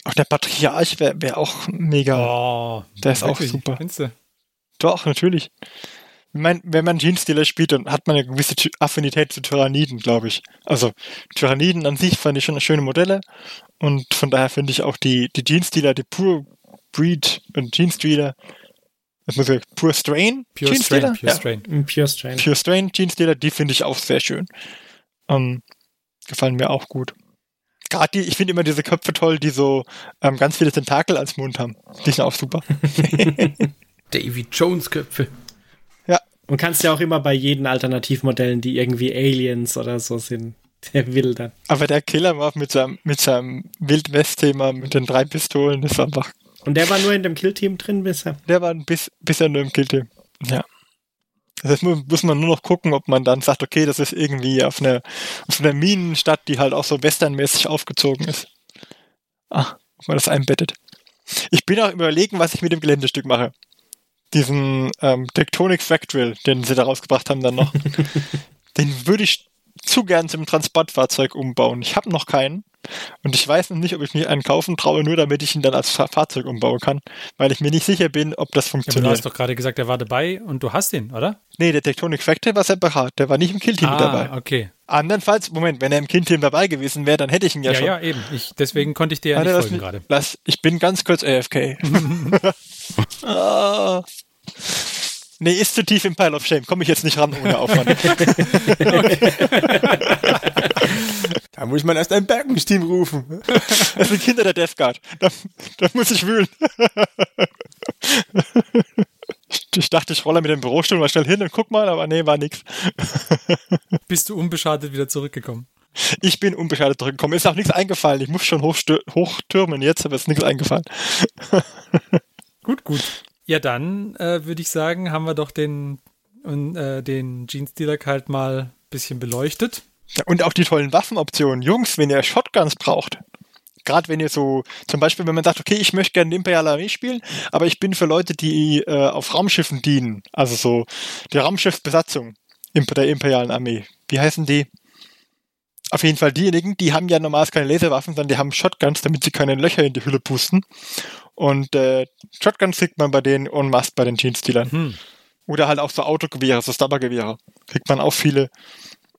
Auch der Patriarch wäre wär auch mega. Oh, Der ist auch wirklich, super. Findest du? Doch, natürlich. Ich mein, wenn man Jeans-Dealer spielt, dann hat man eine gewisse Affinität zu Tyranniden, glaube ich. Also Tyranniden an sich fand ich schon schöne Modelle und von daher finde ich auch die, die Jeans-Dealer, die Pure Breed und Jeans-Dealer, das muss ich, Pure Strain Pure Jeans-Dealer? Strain, Pure Ja. Strain. Ein Pure Strain. Pure Strain Jeans-Dealer, die finde ich auch sehr schön. Ähm, gefallen mir auch gut. Gerade die, ich finde immer diese Köpfe toll, die so ähm, ganz viele Tentakel als Mund haben. Die sind auch super. Davy Jones Köpfe. Und kannst ja auch immer bei jeden Alternativmodellen, die irgendwie Aliens oder so sind, der will dann. Aber der Killer war mit seinem, mit seinem Wild-West-Thema, mit den drei Pistolen, ist einfach, Und der war nur in dem Killteam drin bisher. der war ein bis, bisher nur im Killteam. Ja. Jetzt muss, muss man nur noch gucken, ob man dann sagt, okay, das ist irgendwie auf einer, auf einer Minenstadt, die halt auch so westernmäßig aufgezogen ist. Ah, ob man das einbettet. Ich bin auch überlegen, was ich mit dem Geländestück mache. Diesen ähm, Tectonic Fractal, den sie da rausgebracht haben dann noch. den würde ich zu gern zum Transportfahrzeug umbauen. Ich habe noch keinen. Und ich weiß nicht, ob ich mir einen kaufen traue, nur damit ich ihn dann als Fa- Fahrzeug umbauen kann. Weil ich mir nicht sicher bin, ob das Ja, aber du funktioniert. hast doch gerade gesagt, er war dabei und du hast ihn, oder? nee, der Tectonic Fractal war separat. Der war nicht im Killteam ah, dabei. okay. Andernfalls, Moment, wenn er im Killteam dabei gewesen wäre, dann hätte ich ihn ja, Ja, schon. ja, eben. Ich, deswegen konnte ich dir ja Warte, nicht folgen gerade. lass, ich bin ganz kurz AFK. ah. Nee, ist zu tief im Pile of Shame. Komme ich jetzt nicht ran ohne Aufwand. Da muss man erst ein Bergungsteam rufen. Das sind Kinder der Death Guard. Da, da muss ich wühlen. Ich dachte, ich rolle mit dem Bürostuhl mal schnell hin und guck mal, aber nee, war nix. Bist du unbeschadet wieder zurückgekommen? Ich bin unbeschadet zurückgekommen. Ist auch nichts eingefallen. Ich muss schon hochtürmen jetzt, aber ist nichts eingefallen. Gut, gut. Ja, dann äh, würde ich sagen, haben wir doch den, äh, den Jeans-Dealer halt mal ein bisschen beleuchtet. Und auch die tollen Waffenoptionen. Jungs, wenn ihr Shotguns braucht, gerade wenn ihr so, zum Beispiel, wenn man sagt, okay, ich möchte gerne die Imperiale Armee spielen, aber ich bin für Leute, die äh, auf Raumschiffen dienen, also so die Raumschiffsbesatzung der Imperialen Armee. Wie heißen die? Auf jeden Fall diejenigen, die haben ja normalerweise keine Laserwaffen, sondern die haben Shotguns, damit sie keine Löcher in die Hülle pusten. Und äh, Shotguns kriegt man bei denen en masse bei den Jeans-Dealern. Hm. Oder halt auch so Autogewehre, so Stubbergewehre. Kriegt man auch viele.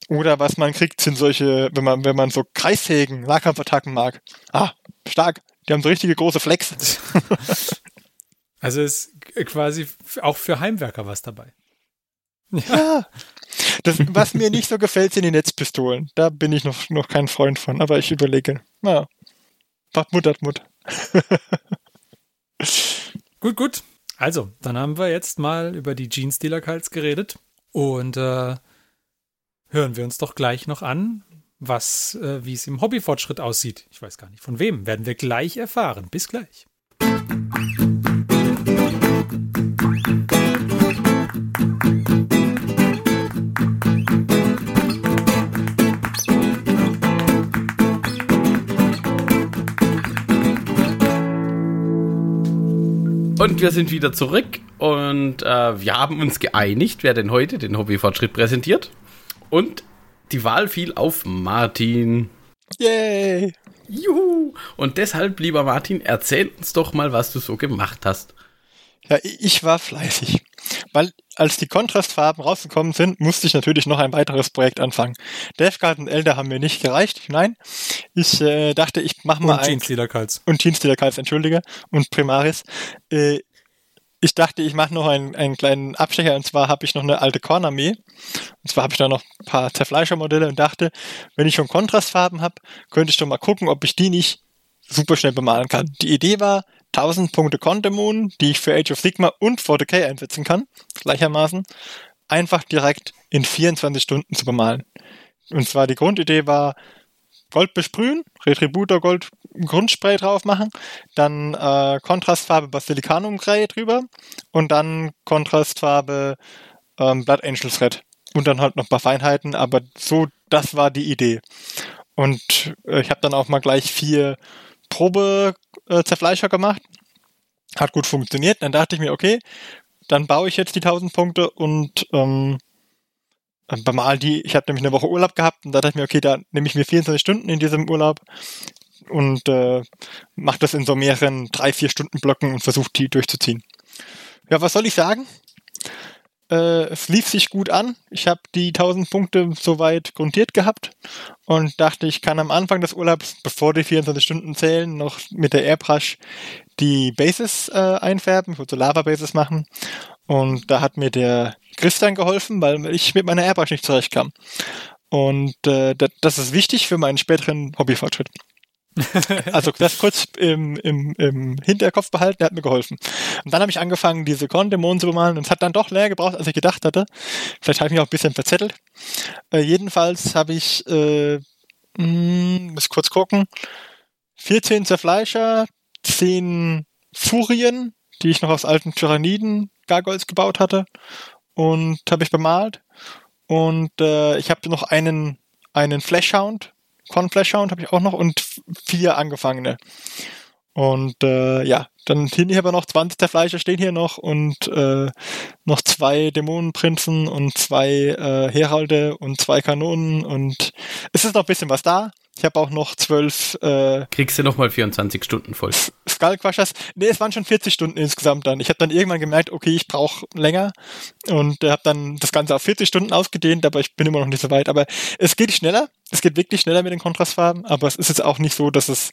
Oder was man kriegt, sind solche, wenn man, wenn man so Kreissägen, Nahkampfattacken mag. Ah, stark. Die haben so richtige große Flex. Also ist quasi auch für Heimwerker was dabei. Ja. Das, was mir nicht so gefällt, sind die Netzpistolen. Da bin ich noch, noch kein Freund von, aber ich überlege. Na, was Mut hat Mut. Gut, gut. Also, dann haben wir jetzt mal über die Jeans-Dealer-Cults geredet und äh, hören wir uns doch gleich noch an, was, äh, wie es im Hobbyfortschritt aussieht. Ich weiß gar nicht von wem, werden wir gleich erfahren. Bis gleich. Und wir sind wieder zurück und äh, wir haben uns geeinigt, wer denn heute den Hobbyfortschritt präsentiert. Und die Wahl fiel auf Martin. Yay! Juhu! Und deshalb, lieber Martin, erzähl uns doch mal, was du so gemacht hast. Ja, ich war fleißig. Weil als die Kontrastfarben rausgekommen sind, musste ich natürlich noch ein weiteres Projekt anfangen. Death Guard und Elder haben mir nicht gereicht. Nein, ich äh, dachte, ich mache mal Und ein Jeans-Dealer-Cults. und Teamstealer Kals, entschuldige, und Primaris. Äh, ich dachte, ich mache noch einen, einen kleinen Abstecher, und zwar habe ich noch eine alte Kornarmee. Und zwar habe ich da noch ein paar Zerfleischermodelle und dachte, wenn ich schon Kontrastfarben habe, könnte ich doch mal gucken, ob ich die nicht super schnell bemalen kann. Die Idee war, 1000 Punkte Condemon, die ich für Age of Sigma und 40k einsetzen kann, gleichermaßen, einfach direkt in 24 Stunden zu bemalen. Und zwar die Grundidee war, Gold besprühen, Retributor Gold Grundspray drauf machen, dann äh, Kontrastfarbe Basilicanum Grey drüber und dann Kontrastfarbe ähm, Blood Angels Red. Und dann halt noch ein paar Feinheiten, aber so, das war die Idee. Und äh, ich habe dann auch mal gleich vier Probe-Zerfleischer gemacht. Hat gut funktioniert. Dann dachte ich mir, okay, dann baue ich jetzt die 1000 Punkte und ähm, äh, bemal die, ich habe nämlich eine Woche Urlaub gehabt und da dachte ich mir, okay, da nehme ich mir 24 Stunden in diesem Urlaub und äh, mache das in so mehreren drei, vier Stunden Blöcken und versuche die durchzuziehen. Ja, was soll ich sagen? Äh, es lief sich gut an. Ich habe die 1000 Punkte soweit grundiert gehabt und dachte, ich kann am Anfang des Urlaubs, bevor die 24 Stunden zählen, noch mit der Airbrush die Bases äh, einfärben. Ich wollte so Lava-Bases machen. Und da hat mir der Christian geholfen, weil ich mit meiner Airbrush nicht zurechtkam. Und äh, das ist wichtig für meinen späteren Hobbyfortschritt. also das kurz im, im, im Hinterkopf behalten, der hat mir geholfen. Und dann habe ich angefangen, diese Korn-Dämonen zu bemalen und es hat dann doch länger gebraucht, als ich gedacht hatte. Vielleicht habe ich mich auch ein bisschen verzettelt. Äh, jedenfalls habe ich, äh, mh, hm, muss kurz gucken, 14 Zerfleischer, 10 Furien, die ich noch aus alten Tyranniden Gargoyles gebaut hatte und habe ich bemalt. Und äh, ich habe noch einen, einen Flashhound, Con Flashhound habe ich auch noch und vier angefangene. Und äh, ja, dann hier aber noch 20 der Fleischer stehen hier noch und äh, noch zwei Dämonenprinzen und zwei äh, Heralde und zwei Kanonen und es ist noch ein bisschen was da. Ich habe auch noch zwölf. Äh, Kriegst du nochmal 24 Stunden voll? Skullcrushers. Nee, es waren schon 40 Stunden insgesamt dann. Ich habe dann irgendwann gemerkt, okay, ich brauche länger und äh, habe dann das Ganze auf 40 Stunden ausgedehnt, aber ich bin immer noch nicht so weit. Aber es geht schneller. Es geht wirklich schneller mit den Kontrastfarben, aber es ist jetzt auch nicht so, dass es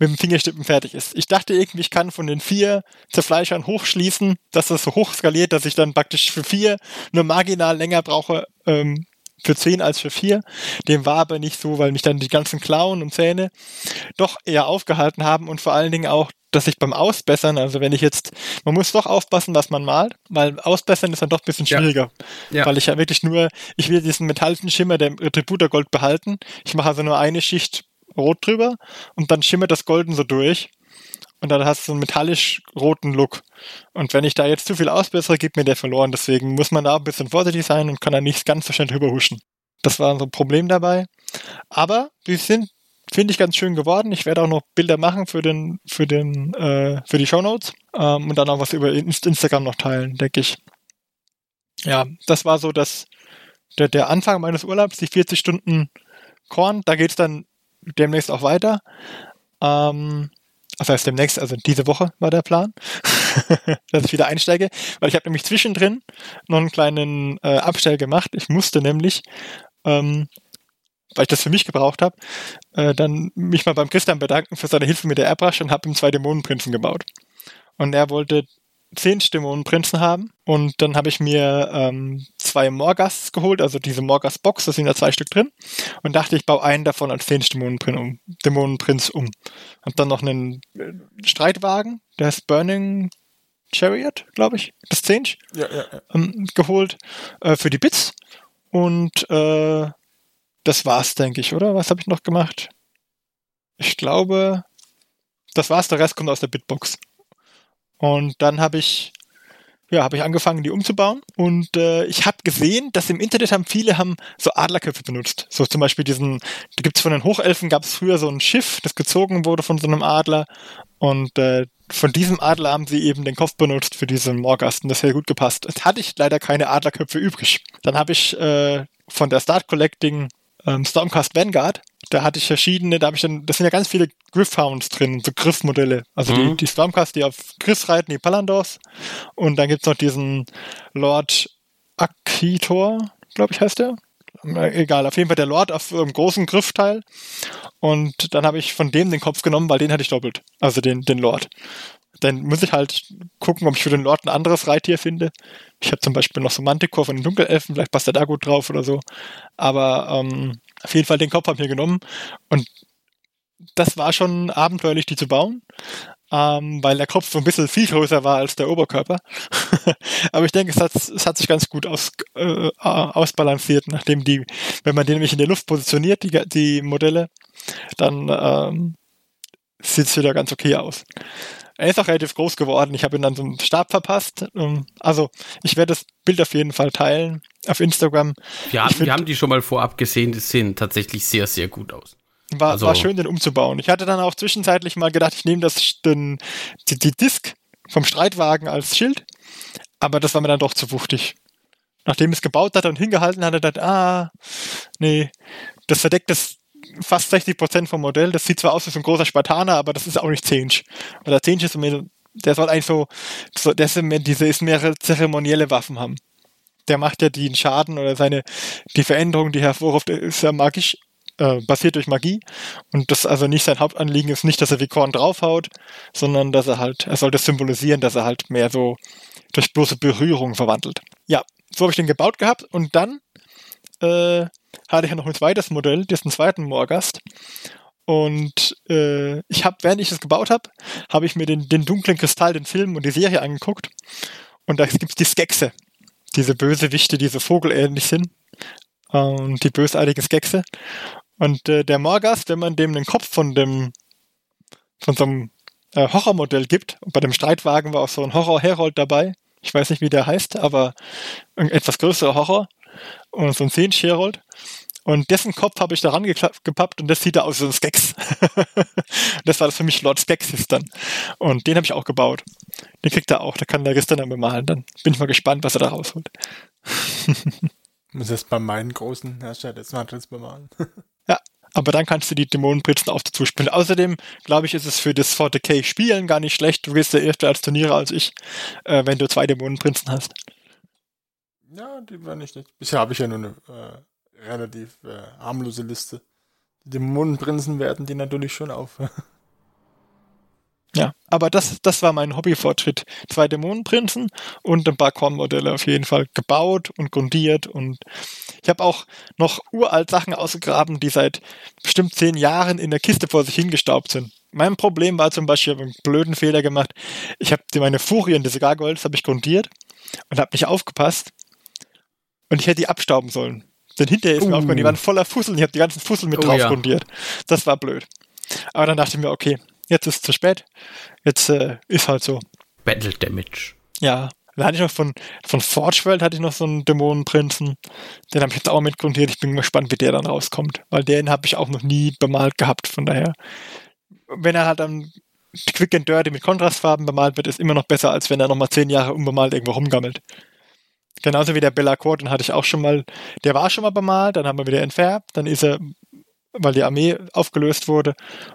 mit dem Fingerstippen fertig ist. Ich dachte irgendwie, ich kann von den vier Zerfleischern hochschließen, dass das so hoch skaliert, dass ich dann praktisch für vier nur marginal länger brauche, ähm, für 10 als für 4. Dem war aber nicht so, weil mich dann die ganzen Klauen und Zähne doch eher aufgehalten haben und vor allen Dingen auch, dass ich beim Ausbessern, also wenn ich jetzt, man muss doch aufpassen, was man malt, weil Ausbessern ist dann doch ein bisschen schwieriger. Ja. Ja. Weil ich ja wirklich nur, ich will diesen metallischen Schimmer der Retributor-Gold behalten. Ich mache also nur eine Schicht rot drüber und dann schimmert das Golden so durch und dann hast du einen metallisch roten Look. Und wenn ich da jetzt zu viel ausbessere, geht mir der verloren. Deswegen muss man da ein bisschen vorsichtig sein und kann da nicht ganz so schnell drüber huschen. Das war so ein Problem dabei. Aber die sind, finde ich, ganz schön geworden. Ich werde auch noch Bilder machen für den, für den, äh, für die Shownotes ähm, und dann auch was über Instagram noch teilen, denke ich. Ja, das war so das, der, der Anfang meines Urlaubs, die 40 Stunden Korn. Da geht es dann demnächst auch weiter. Ähm, das heißt demnächst, also diese Woche war der Plan, dass ich wieder einsteige, weil ich habe nämlich zwischendrin noch einen kleinen äh, Abstell gemacht. Ich musste nämlich, ähm, weil ich das für mich gebraucht habe, äh, dann mich mal beim Christian bedanken für seine Hilfe mit der Airbrush und habe ihm zwei Dämonenprinzen gebaut. Und er wollte zehn Dämonenprinzen haben. Und dann habe ich mir ähm, zwei Morgas geholt, also diese Morgas-Box, da sind ja zwei Stück drin. Und dachte, ich baue einen davon als zehn Dämonenprinz um. Dämonenprinz um. Hab dann noch einen äh, Streitwagen, der heißt Burning Chariot, glaube ich, das 10 ja, ja, ja. ähm, geholt äh, für die Bits. Und äh, das war's, denke ich, oder? Was habe ich noch gemacht? Ich glaube, das war's. Der Rest kommt aus der Bitbox. Und dann habe ich ja, habe ich angefangen, die umzubauen. Und äh, ich habe gesehen, dass im Internet haben viele haben so Adlerköpfe benutzt. So zum Beispiel diesen, da gibt es von den Hochelfen, gab es früher so ein Schiff, das gezogen wurde von so einem Adler. Und äh, von diesem Adler haben sie eben den Kopf benutzt für diesen Morgasten. Das hätte gut gepasst. Jetzt hatte ich leider keine Adlerköpfe übrig. Dann habe ich äh, von der Start Collecting ähm, Stormcast Vanguard da hatte ich verschiedene, da habe ich dann, das sind ja ganz viele Griffhounds drin, so Griffmodelle. Also mhm. die, die Stormcast, die auf Griffs reiten, die Palandors. Und dann gibt's noch diesen Lord Akitor, glaube ich, heißt der. Egal, auf jeden Fall der Lord auf einem großen Griffteil. Und dann habe ich von dem den Kopf genommen, weil den hatte ich doppelt. Also den, den Lord. Dann muss ich halt gucken, ob ich für den Lord ein anderes Reittier finde. Ich habe zum Beispiel noch so Manticore von den Dunkelelfen, vielleicht passt er da gut drauf oder so. Aber ähm, auf jeden Fall den Kopf haben wir genommen und das war schon abenteuerlich, die zu bauen, ähm, weil der Kopf so ein bisschen viel größer war als der Oberkörper. Aber ich denke, es hat, es hat sich ganz gut aus, äh, ausbalanciert, nachdem die, wenn man den nämlich in der Luft positioniert, die, die Modelle, dann ähm, sieht es wieder ganz okay aus. Er ist auch relativ groß geworden. Ich habe ihn dann so einen Stab verpasst. Ähm, also ich werde das Bild auf jeden Fall teilen auf Instagram. Ja, find, wir haben die schon mal vorab gesehen. Die sehen tatsächlich sehr, sehr gut aus. War, also, war schön, den umzubauen. Ich hatte dann auch zwischenzeitlich mal gedacht, ich nehme das den, die, die Disk vom Streitwagen als Schild, aber das war mir dann doch zu wuchtig. Nachdem es gebaut hat und hingehalten hat, hat er gedacht, ah, nee, das verdeckt das fast 60 Prozent vom Modell. Das sieht zwar aus wie so ein großer Spartaner, aber das ist auch nicht Zinch. Oder Zinch ist mehr, der soll eigentlich so, so der mehr, diese ist mehrere zeremonielle Waffen haben. der macht ja den Schaden oder seine, die Veränderung, die hervorruft, ist ja magisch, äh, basiert durch Magie. Und das also nicht sein Hauptanliegen ist nicht, dass er wie Korn draufhaut, sondern dass er halt, er soll das symbolisieren, dass er halt mehr so durch bloße Berührung verwandelt. Ja, so habe ich den gebaut gehabt und dann äh, hatte ich ja noch ein zweites Modell, diesen zweiten Morgast. Und äh, ich habe, während ich das gebaut habe, habe ich mir den, den dunklen Kristall, den Film und die Serie angeguckt. Und da gibt's die Skexe, diese Bösewichte, die so vogelähnlich sind. Und die bösartigen Skexe. Und äh, der Morgast, wenn man dem den Kopf von dem von so einem äh, Horrormodell gibt, und bei dem Streitwagen war auch so ein Horror-Herold dabei, ich weiß nicht, wie der heißt, aber ein etwas größerer Horror und so ein Sehensherold. Und dessen Kopf habe ich daran gepappt und das sieht da aus wie ein Skex. das war das für mich Lord Skeksis dann. Und den habe ich auch gebaut. Den kriegt er auch, da kann der gestern dann bemalen. Dann bin ich mal gespannt, was er da rausholt. Muss erst bei meinen großen Hersteller des Matrix bemalen. ja, aber dann kannst du die Dämonenpritzen auch dazu spielen. Außerdem, glaube ich, ist es für das 40k Spielen gar nicht schlecht. Du gehst ja erst als Turnierer als ich, äh, wenn du zwei Dämonenprinzen hast. Ja, die war nicht. Bisher habe ich ja nur eine äh, relativ äh, harmlose Liste. Die Dämonenprinzen werden die natürlich schon auf. ja, aber das, das war mein Hobbyfortschritt. Zwei Dämonenprinzen und ein paar Kornmodelle auf jeden Fall gebaut und grundiert und ich habe auch noch uralt Sachen ausgegraben, die seit bestimmt zehn Jahren in der Kiste vor sich hingestaubt sind. Mein Problem war zum Beispiel, ich habe einen blöden Fehler gemacht. Ich habe meine Furien, diese Gargoyles, habe ich grundiert und habe nicht aufgepasst und ich hätte die abstauben sollen. Denn hinterher ist uh. mir aufgefallen, die waren voller Fussel und ich habe die ganzen Fussel mit oh, drauf ja. grundiert. Das war blöd. Aber dann dachte ich mir, okay, jetzt ist es zu spät. Jetzt äh, ist halt so. Battle Damage. Ja. Da hatte ich noch von, von Forge World hatte ich noch so einen Dämonenprinzen. Den habe ich jetzt auch mitgrundiert. Ich bin gespannt, wie der dann rauskommt. Weil den habe ich auch noch nie bemalt gehabt. Von daher, wenn er halt dann quick and dirty mit Kontrastfarben bemalt wird, ist immer noch besser, als wenn er nochmal zehn Jahre unbemalt irgendwo rumgammelt. Genauso wie der Bellacourt, den hatte ich auch schon mal, der war schon mal bemalt, dann haben wir wieder entfärbt, dann ist er, weil die Armee aufgelöst wurde,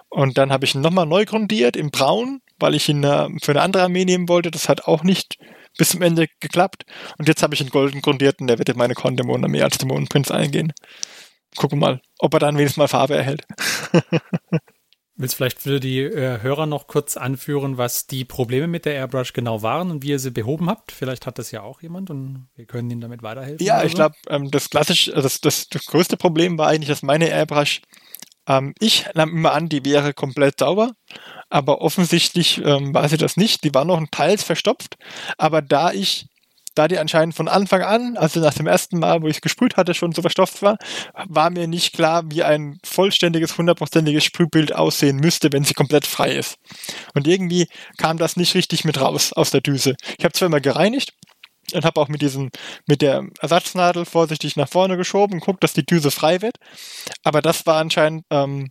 und dann habe ich ihn nochmal neu grundiert im Braun, weil ich ihn äh, für eine andere Armee nehmen wollte. Das hat auch nicht bis zum Ende geklappt. Und jetzt habe ich ihn golden grundiert und der wird in meine Korn-Dämonen-Armee als Dämonenprinz eingehen. Gucken mal, ob er dann wenigstens mal Farbe erhält. Willst vielleicht für die äh, Hörer noch kurz anführen, was die Probleme mit der Airbrush genau waren und wie ihr sie behoben habt? Vielleicht hat das ja auch jemand und wir können ihnen damit weiterhelfen. Ja, ich glaube, ähm, das klassisch, also das, das, das größte Problem war eigentlich, dass meine Airbrush, ähm, ich nahm immer an, die wäre komplett sauber, aber offensichtlich ähm, war sie das nicht. Die war noch teils verstopft, aber da ich da die anscheinend von Anfang an, also nach dem ersten Mal, wo ich es gesprüht hatte, schon so verstopft war, war mir nicht klar, wie ein vollständiges, hundertprozentiges Sprühbild aussehen müsste, wenn sie komplett frei ist. Und irgendwie kam das nicht richtig mit raus aus der Düse. Ich habe zwar immer gereinigt und habe auch mit diesem, mit der Ersatznadel vorsichtig nach vorne geschoben und guckt, dass die Düse frei wird. Aber das war anscheinend ähm,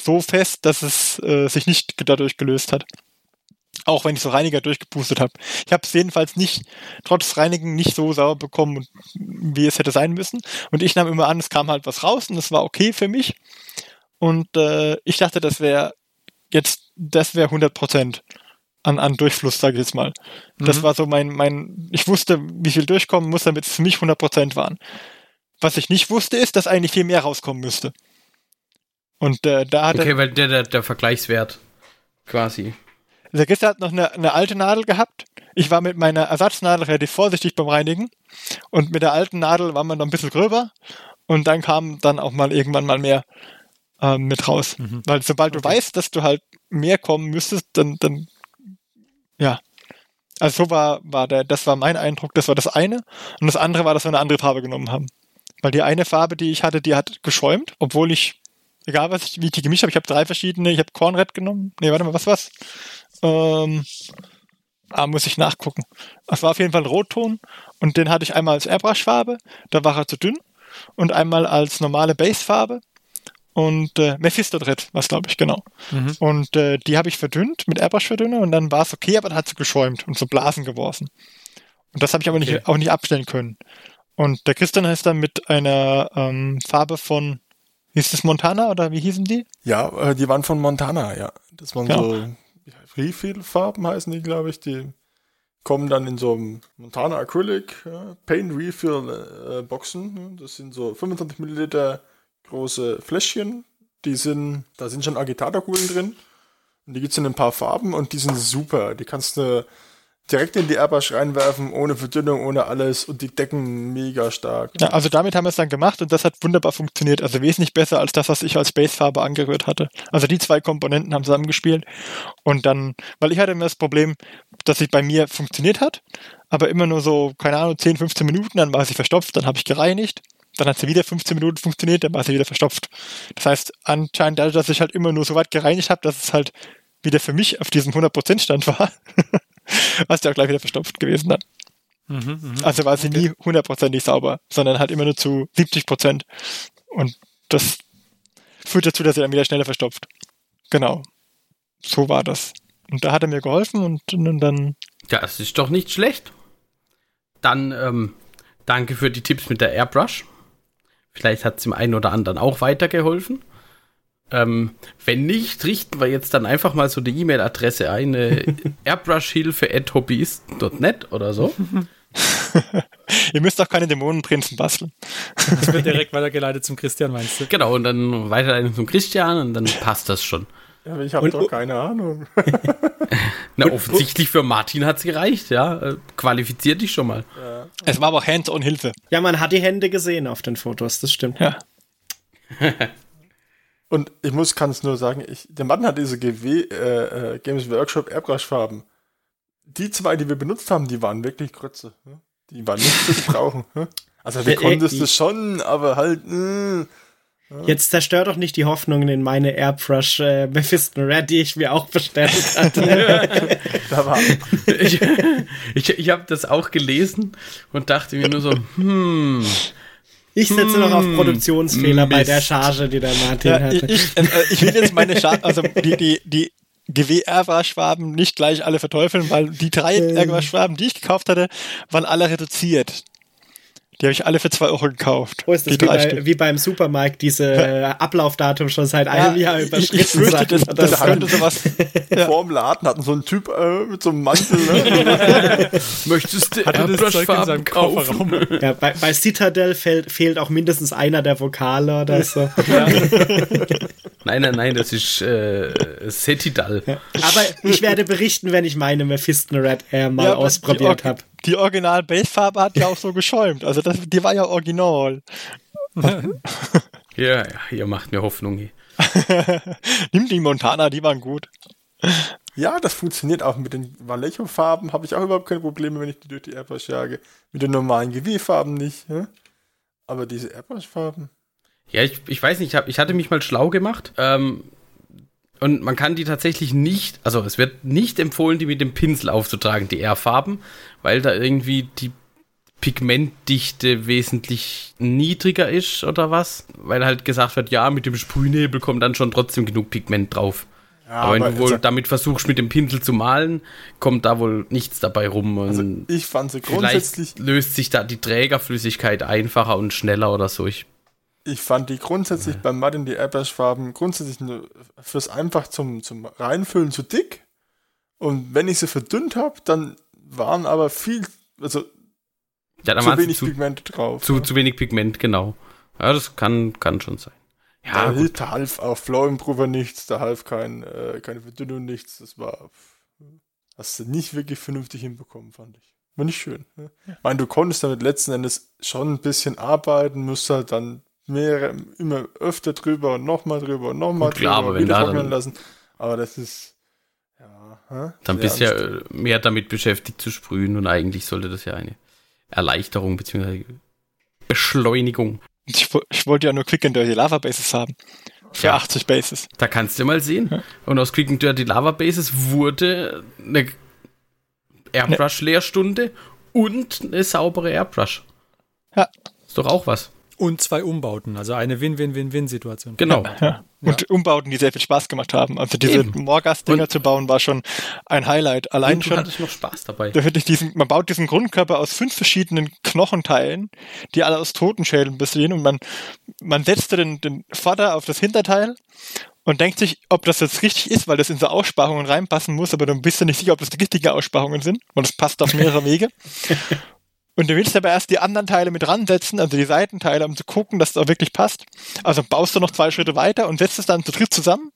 so fest, dass es äh, sich nicht dadurch gelöst hat. Auch wenn ich so Reiniger durchgepustet habe. Ich habe es jedenfalls nicht, trotz Reinigen, nicht so sauber bekommen, wie es hätte sein müssen. Und ich nahm immer an, es kam halt was raus und es war okay für mich. Und äh, ich dachte, das wäre jetzt, das wäre 100 Prozent an, an Durchfluss, sage ich jetzt mal. Mhm. Das war so mein, mein, ich wusste, wie viel durchkommen muss, damit es für mich 100 Prozent waren. Was ich nicht wusste, ist, dass eigentlich viel mehr rauskommen müsste. Und äh, da hatte. Okay, weil der, der, der Vergleichswert quasi. Der Christian hat noch eine, eine alte Nadel gehabt. Ich war mit meiner Ersatznadel relativ vorsichtig beim Reinigen. Und mit der alten Nadel war man noch ein bisschen gröber. Und dann kam dann auch mal irgendwann mal mehr äh, mit raus. Mhm. Weil sobald okay. du weißt, dass du halt mehr kommen müsstest, dann, dann ja. Also so war, war der, das war mein Eindruck, das war das eine. Und das andere war, dass wir eine andere Farbe genommen haben. Weil die eine Farbe, die ich hatte, die hat geschäumt, obwohl ich, egal was ich, wie ich die gemischt habe, ich habe drei verschiedene, ich habe Kornred genommen. Nee, warte mal, was war's? Ähm, ah, muss ich nachgucken. Es war auf jeden Fall ein Rotton und den hatte ich einmal als Airbrush-Farbe, da war er zu dünn und einmal als normale Base-Farbe und äh, Mephisto-Dread, was glaube ich, genau. Mhm. Und äh, die habe ich verdünnt mit Airbrush-Verdünner und dann war es okay, aber dann hat sie geschäumt und so Blasen geworfen. Und das habe ich aber okay. nicht, auch nicht abstellen können. Und der Christian ist dann mit einer ähm, Farbe von, hieß das Montana oder wie hießen die? Ja, äh, die waren von Montana, ja. Das waren genau. so Refill-Farben heißen die, glaube ich, die kommen dann in so einem Montana Acrylic ja, Paint Refill äh, Boxen. Das sind so 25 Milliliter große Fläschchen. Die sind, da sind schon Agitatorkugeln drin. Und die gibt's in ein paar Farben und die sind super. Die kannst du direkt in die Airbrush reinwerfen, ohne Verdünnung, ohne alles und die decken mega stark. Ja, also damit haben wir es dann gemacht und das hat wunderbar funktioniert. Also wesentlich besser als das, was ich als Basefarbe angerührt hatte. Also die zwei Komponenten haben zusammengespielt und dann, weil ich hatte immer das Problem, dass es bei mir funktioniert hat, aber immer nur so, keine Ahnung, 10, 15 Minuten, dann war sie verstopft, dann habe ich gereinigt. Dann hat sie wieder 15 Minuten funktioniert, dann war sie wieder verstopft. Das heißt, anscheinend dadurch, dass ich halt immer nur so weit gereinigt habe, dass es halt wieder für mich auf diesem 100% Stand war, was ja auch gleich wieder verstopft gewesen dann. Mhm, mh. Also war sie nie hundertprozentig sauber, sondern halt immer nur zu 70 Prozent. Und das führt dazu, dass sie dann wieder schneller verstopft. Genau. So war das. Und da hat er mir geholfen und, und dann. Ja, das ist doch nicht schlecht. Dann ähm, danke für die Tipps mit der Airbrush. Vielleicht hat es dem einen oder anderen auch weitergeholfen. Ähm, wenn nicht, richten wir jetzt dann einfach mal so die E-Mail-Adresse ein, äh, airbrushhilfe.hobbyisten.net oder so. Ihr müsst auch keine Dämonenprinzen basteln. Das wird direkt weitergeleitet zum Christian, meinst du? Genau, und dann weiter zum Christian und dann passt das schon. Ja, aber ich habe Und- doch keine Ahnung. Na, offensichtlich für Martin hat es gereicht, ja. Äh, Qualifiziert dich schon mal. Es war aber auch Hands-on-Hilfe. Ja, man hat die Hände gesehen auf den Fotos, das stimmt. Ja. Und ich muss, kann es nur sagen, ich, der Mann hat diese GW äh, äh, Games Workshop Airbrush Farben. Die zwei, die wir benutzt haben, die waren wirklich Grütze. ne? Die waren nicht zu gebrauchen. ne? Also wir Äh, äh, konntest es schon, aber halt, mh, Jetzt zerstör doch nicht die Hoffnungen in meine Airbrush äh, Mephisto Red, die ich mir auch bestellt hatte. da war Ich, ich, ich habe das auch gelesen und dachte mir nur so, hm, Ich setze noch auf Produktionsfehler bei Mist. der Charge, die der Martin ja ich, hatte. ich, äh, ich will jetzt meine Scha also die, die, die GW-Airbrush-Farben nicht gleich alle verteufeln, weil die drei Airbrush-Farben, die ich gekauft hatte, waren alle reduziert. Die habe ich alle für zwei Euro gekauft. Wo ist das wie, bei, wie beim Supermarkt, diese äh, Ablaufdatum schon seit einem Jahr ich, überschritten ich fürchte, sein das, das so. könnte sowas. vor dem Laden, hatten so einen Typ äh, mit so einem Mantel. Ne? möchtest du Hatte das Zeug in seinem? Kofferraum. Ja, bei, bei Citadel fehlt, fehlt auch mindestens einer der Vokale oder so. Nein, nein, nein, das ist äh, Setidal. Aber ich werde berichten, wenn ich meine Mephisto Red Air mal Ja, ausprobiert die, habe. Die original Base-Farbe hat ja auch so geschäumt. Also das, die war ja original. Ja, ja, ihr macht mir Hoffnung. hier. Nimm die Montana, die waren gut. Ja, das funktioniert auch mit den Vallejo-Farben. Habe ich auch überhaupt keine Probleme, wenn ich die durch die Airbrush jage. Mit den normalen GW-Farben nicht. Ja? Aber diese Airbrush-Farben. Ja, ich, ich weiß nicht, ich, hab, ich hatte mich mal schlau gemacht. Ähm, und man kann die tatsächlich nicht, also es wird nicht empfohlen, die mit dem Pinsel aufzutragen, die R-Farben, weil da irgendwie die Pigmentdichte wesentlich niedriger ist oder was. Weil halt gesagt wird, ja, mit dem Sprühnebel kommt dann schon trotzdem genug Pigment drauf. Ja, aber wenn du wohl damit versuchst, mit dem Pinsel zu malen, kommt da wohl nichts dabei rum. Und also ich fand sie vielleicht grundsätzlich, löst sich da die Trägerflüssigkeit einfacher und schneller oder so. Ich ich fand die grundsätzlich beim Martin die Airbrush-Farben grundsätzlich nur fürs einfach zum, zum Reinfüllen zu dick. Und wenn ich sie verdünnt habe, dann waren aber viel, also ja, zu wenig zu, Pigmente drauf. Zu, ja. zu wenig Pigment, genau. Ja, das kann, kann schon sein. Ja, da, gut. hilft, da half auch Flow Improver nichts, da half kein, äh, keine Verdünnung nichts. Das war, hast du nicht wirklich vernünftig hinbekommen, fand ich. War nicht schön. Ne? Ich meine, du konntest damit letzten Endes schon ein bisschen arbeiten, musst halt dann mehrere, immer öfter drüber und nochmal drüber und nochmal klar, drüber aber und wenn wieder da trocknen dann- lassen. Aber das ist, ja, hä? Dann Sehr bist du ja äh, mehr damit beschäftigt zu sprühen und eigentlich sollte das ja eine Erleichterung bzw. Beschleunigung. Ich, ich wollte ja nur Quick and Dirty Lava Bases haben. Für Ja. 80 Bases. Da kannst du mal sehen. Und aus Quick and Dirty Lava Bases wurde eine Airbrush-Lehrstunde und eine saubere Airbrush. Ja. Ist doch auch was. Und zwei Umbauten, also eine Win-Win-Win-Win-Situation. Genau. Ja. Und Umbauten, die sehr viel Spaß gemacht haben. Also diese. Morgas-Dinger zu bauen, war schon ein Highlight. Allein Und du schon. hattest noch Spaß dabei. Da wirklich diesen, man baut diesen Grundkörper aus fünf verschiedenen Knochenteilen, die alle aus Totenschädeln bestehen und man, man setzte den, den Vater auf das Hinterteil und denkt sich, ob das jetzt richtig ist, weil das in so Aussparungen reinpassen muss, aber dann bist du nicht sicher, ob das die richtigen Aussparungen sind, und das passt auf mehrere Wege. Und du willst aber erst die anderen Teile mit ransetzen, also die Seitenteile, um zu gucken, dass es auch wirklich passt. Also baust du noch zwei Schritte weiter und setzt es dann zu dritt zusammen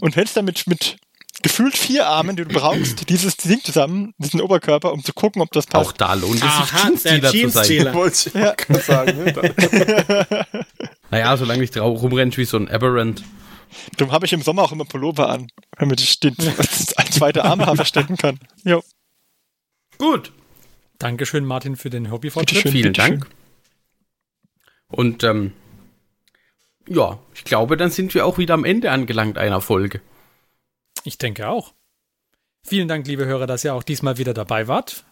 und hältst dann mit, mit gefühlt vier Armen, die du brauchst, dieses Ding zusammen, diesen Oberkörper, um zu gucken, ob das passt. Auch da lohnt es sich, Aha, der Jeanstealer zu sein. Wollte ich ja. sagen. Ne? Naja, solange ich drauf rumrennst wie so ein Aberrant. Darum habe ich im Sommer auch immer Pullover an, damit ich den ein zweiter Arm verstecken kann. Jo. Gut, Dankeschön, Martin, für den Hobbyfortschritt. Vielen. Dank. Und ähm, ja, ich glaube, dann sind wir auch wieder am Ende angelangt einer Folge. Ich denke auch. Vielen Dank, liebe Hörer, dass ihr auch diesmal wieder dabei wart.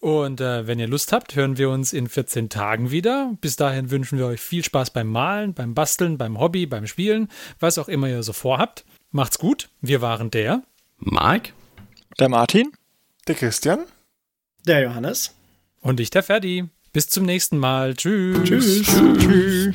Und äh, wenn ihr Lust habt, hören wir uns in 14 Tagen wieder. Bis dahin wünschen wir euch viel Spaß beim Malen, beim Basteln, beim Hobby, beim Spielen, was auch immer ihr so vorhabt. Macht's gut. Wir waren der. Marc? Der Martin? Der Christian? Der Johannes. Und ich, der Ferdi. Bis zum nächsten Mal. Tschüss. Tschüss. Tschüss.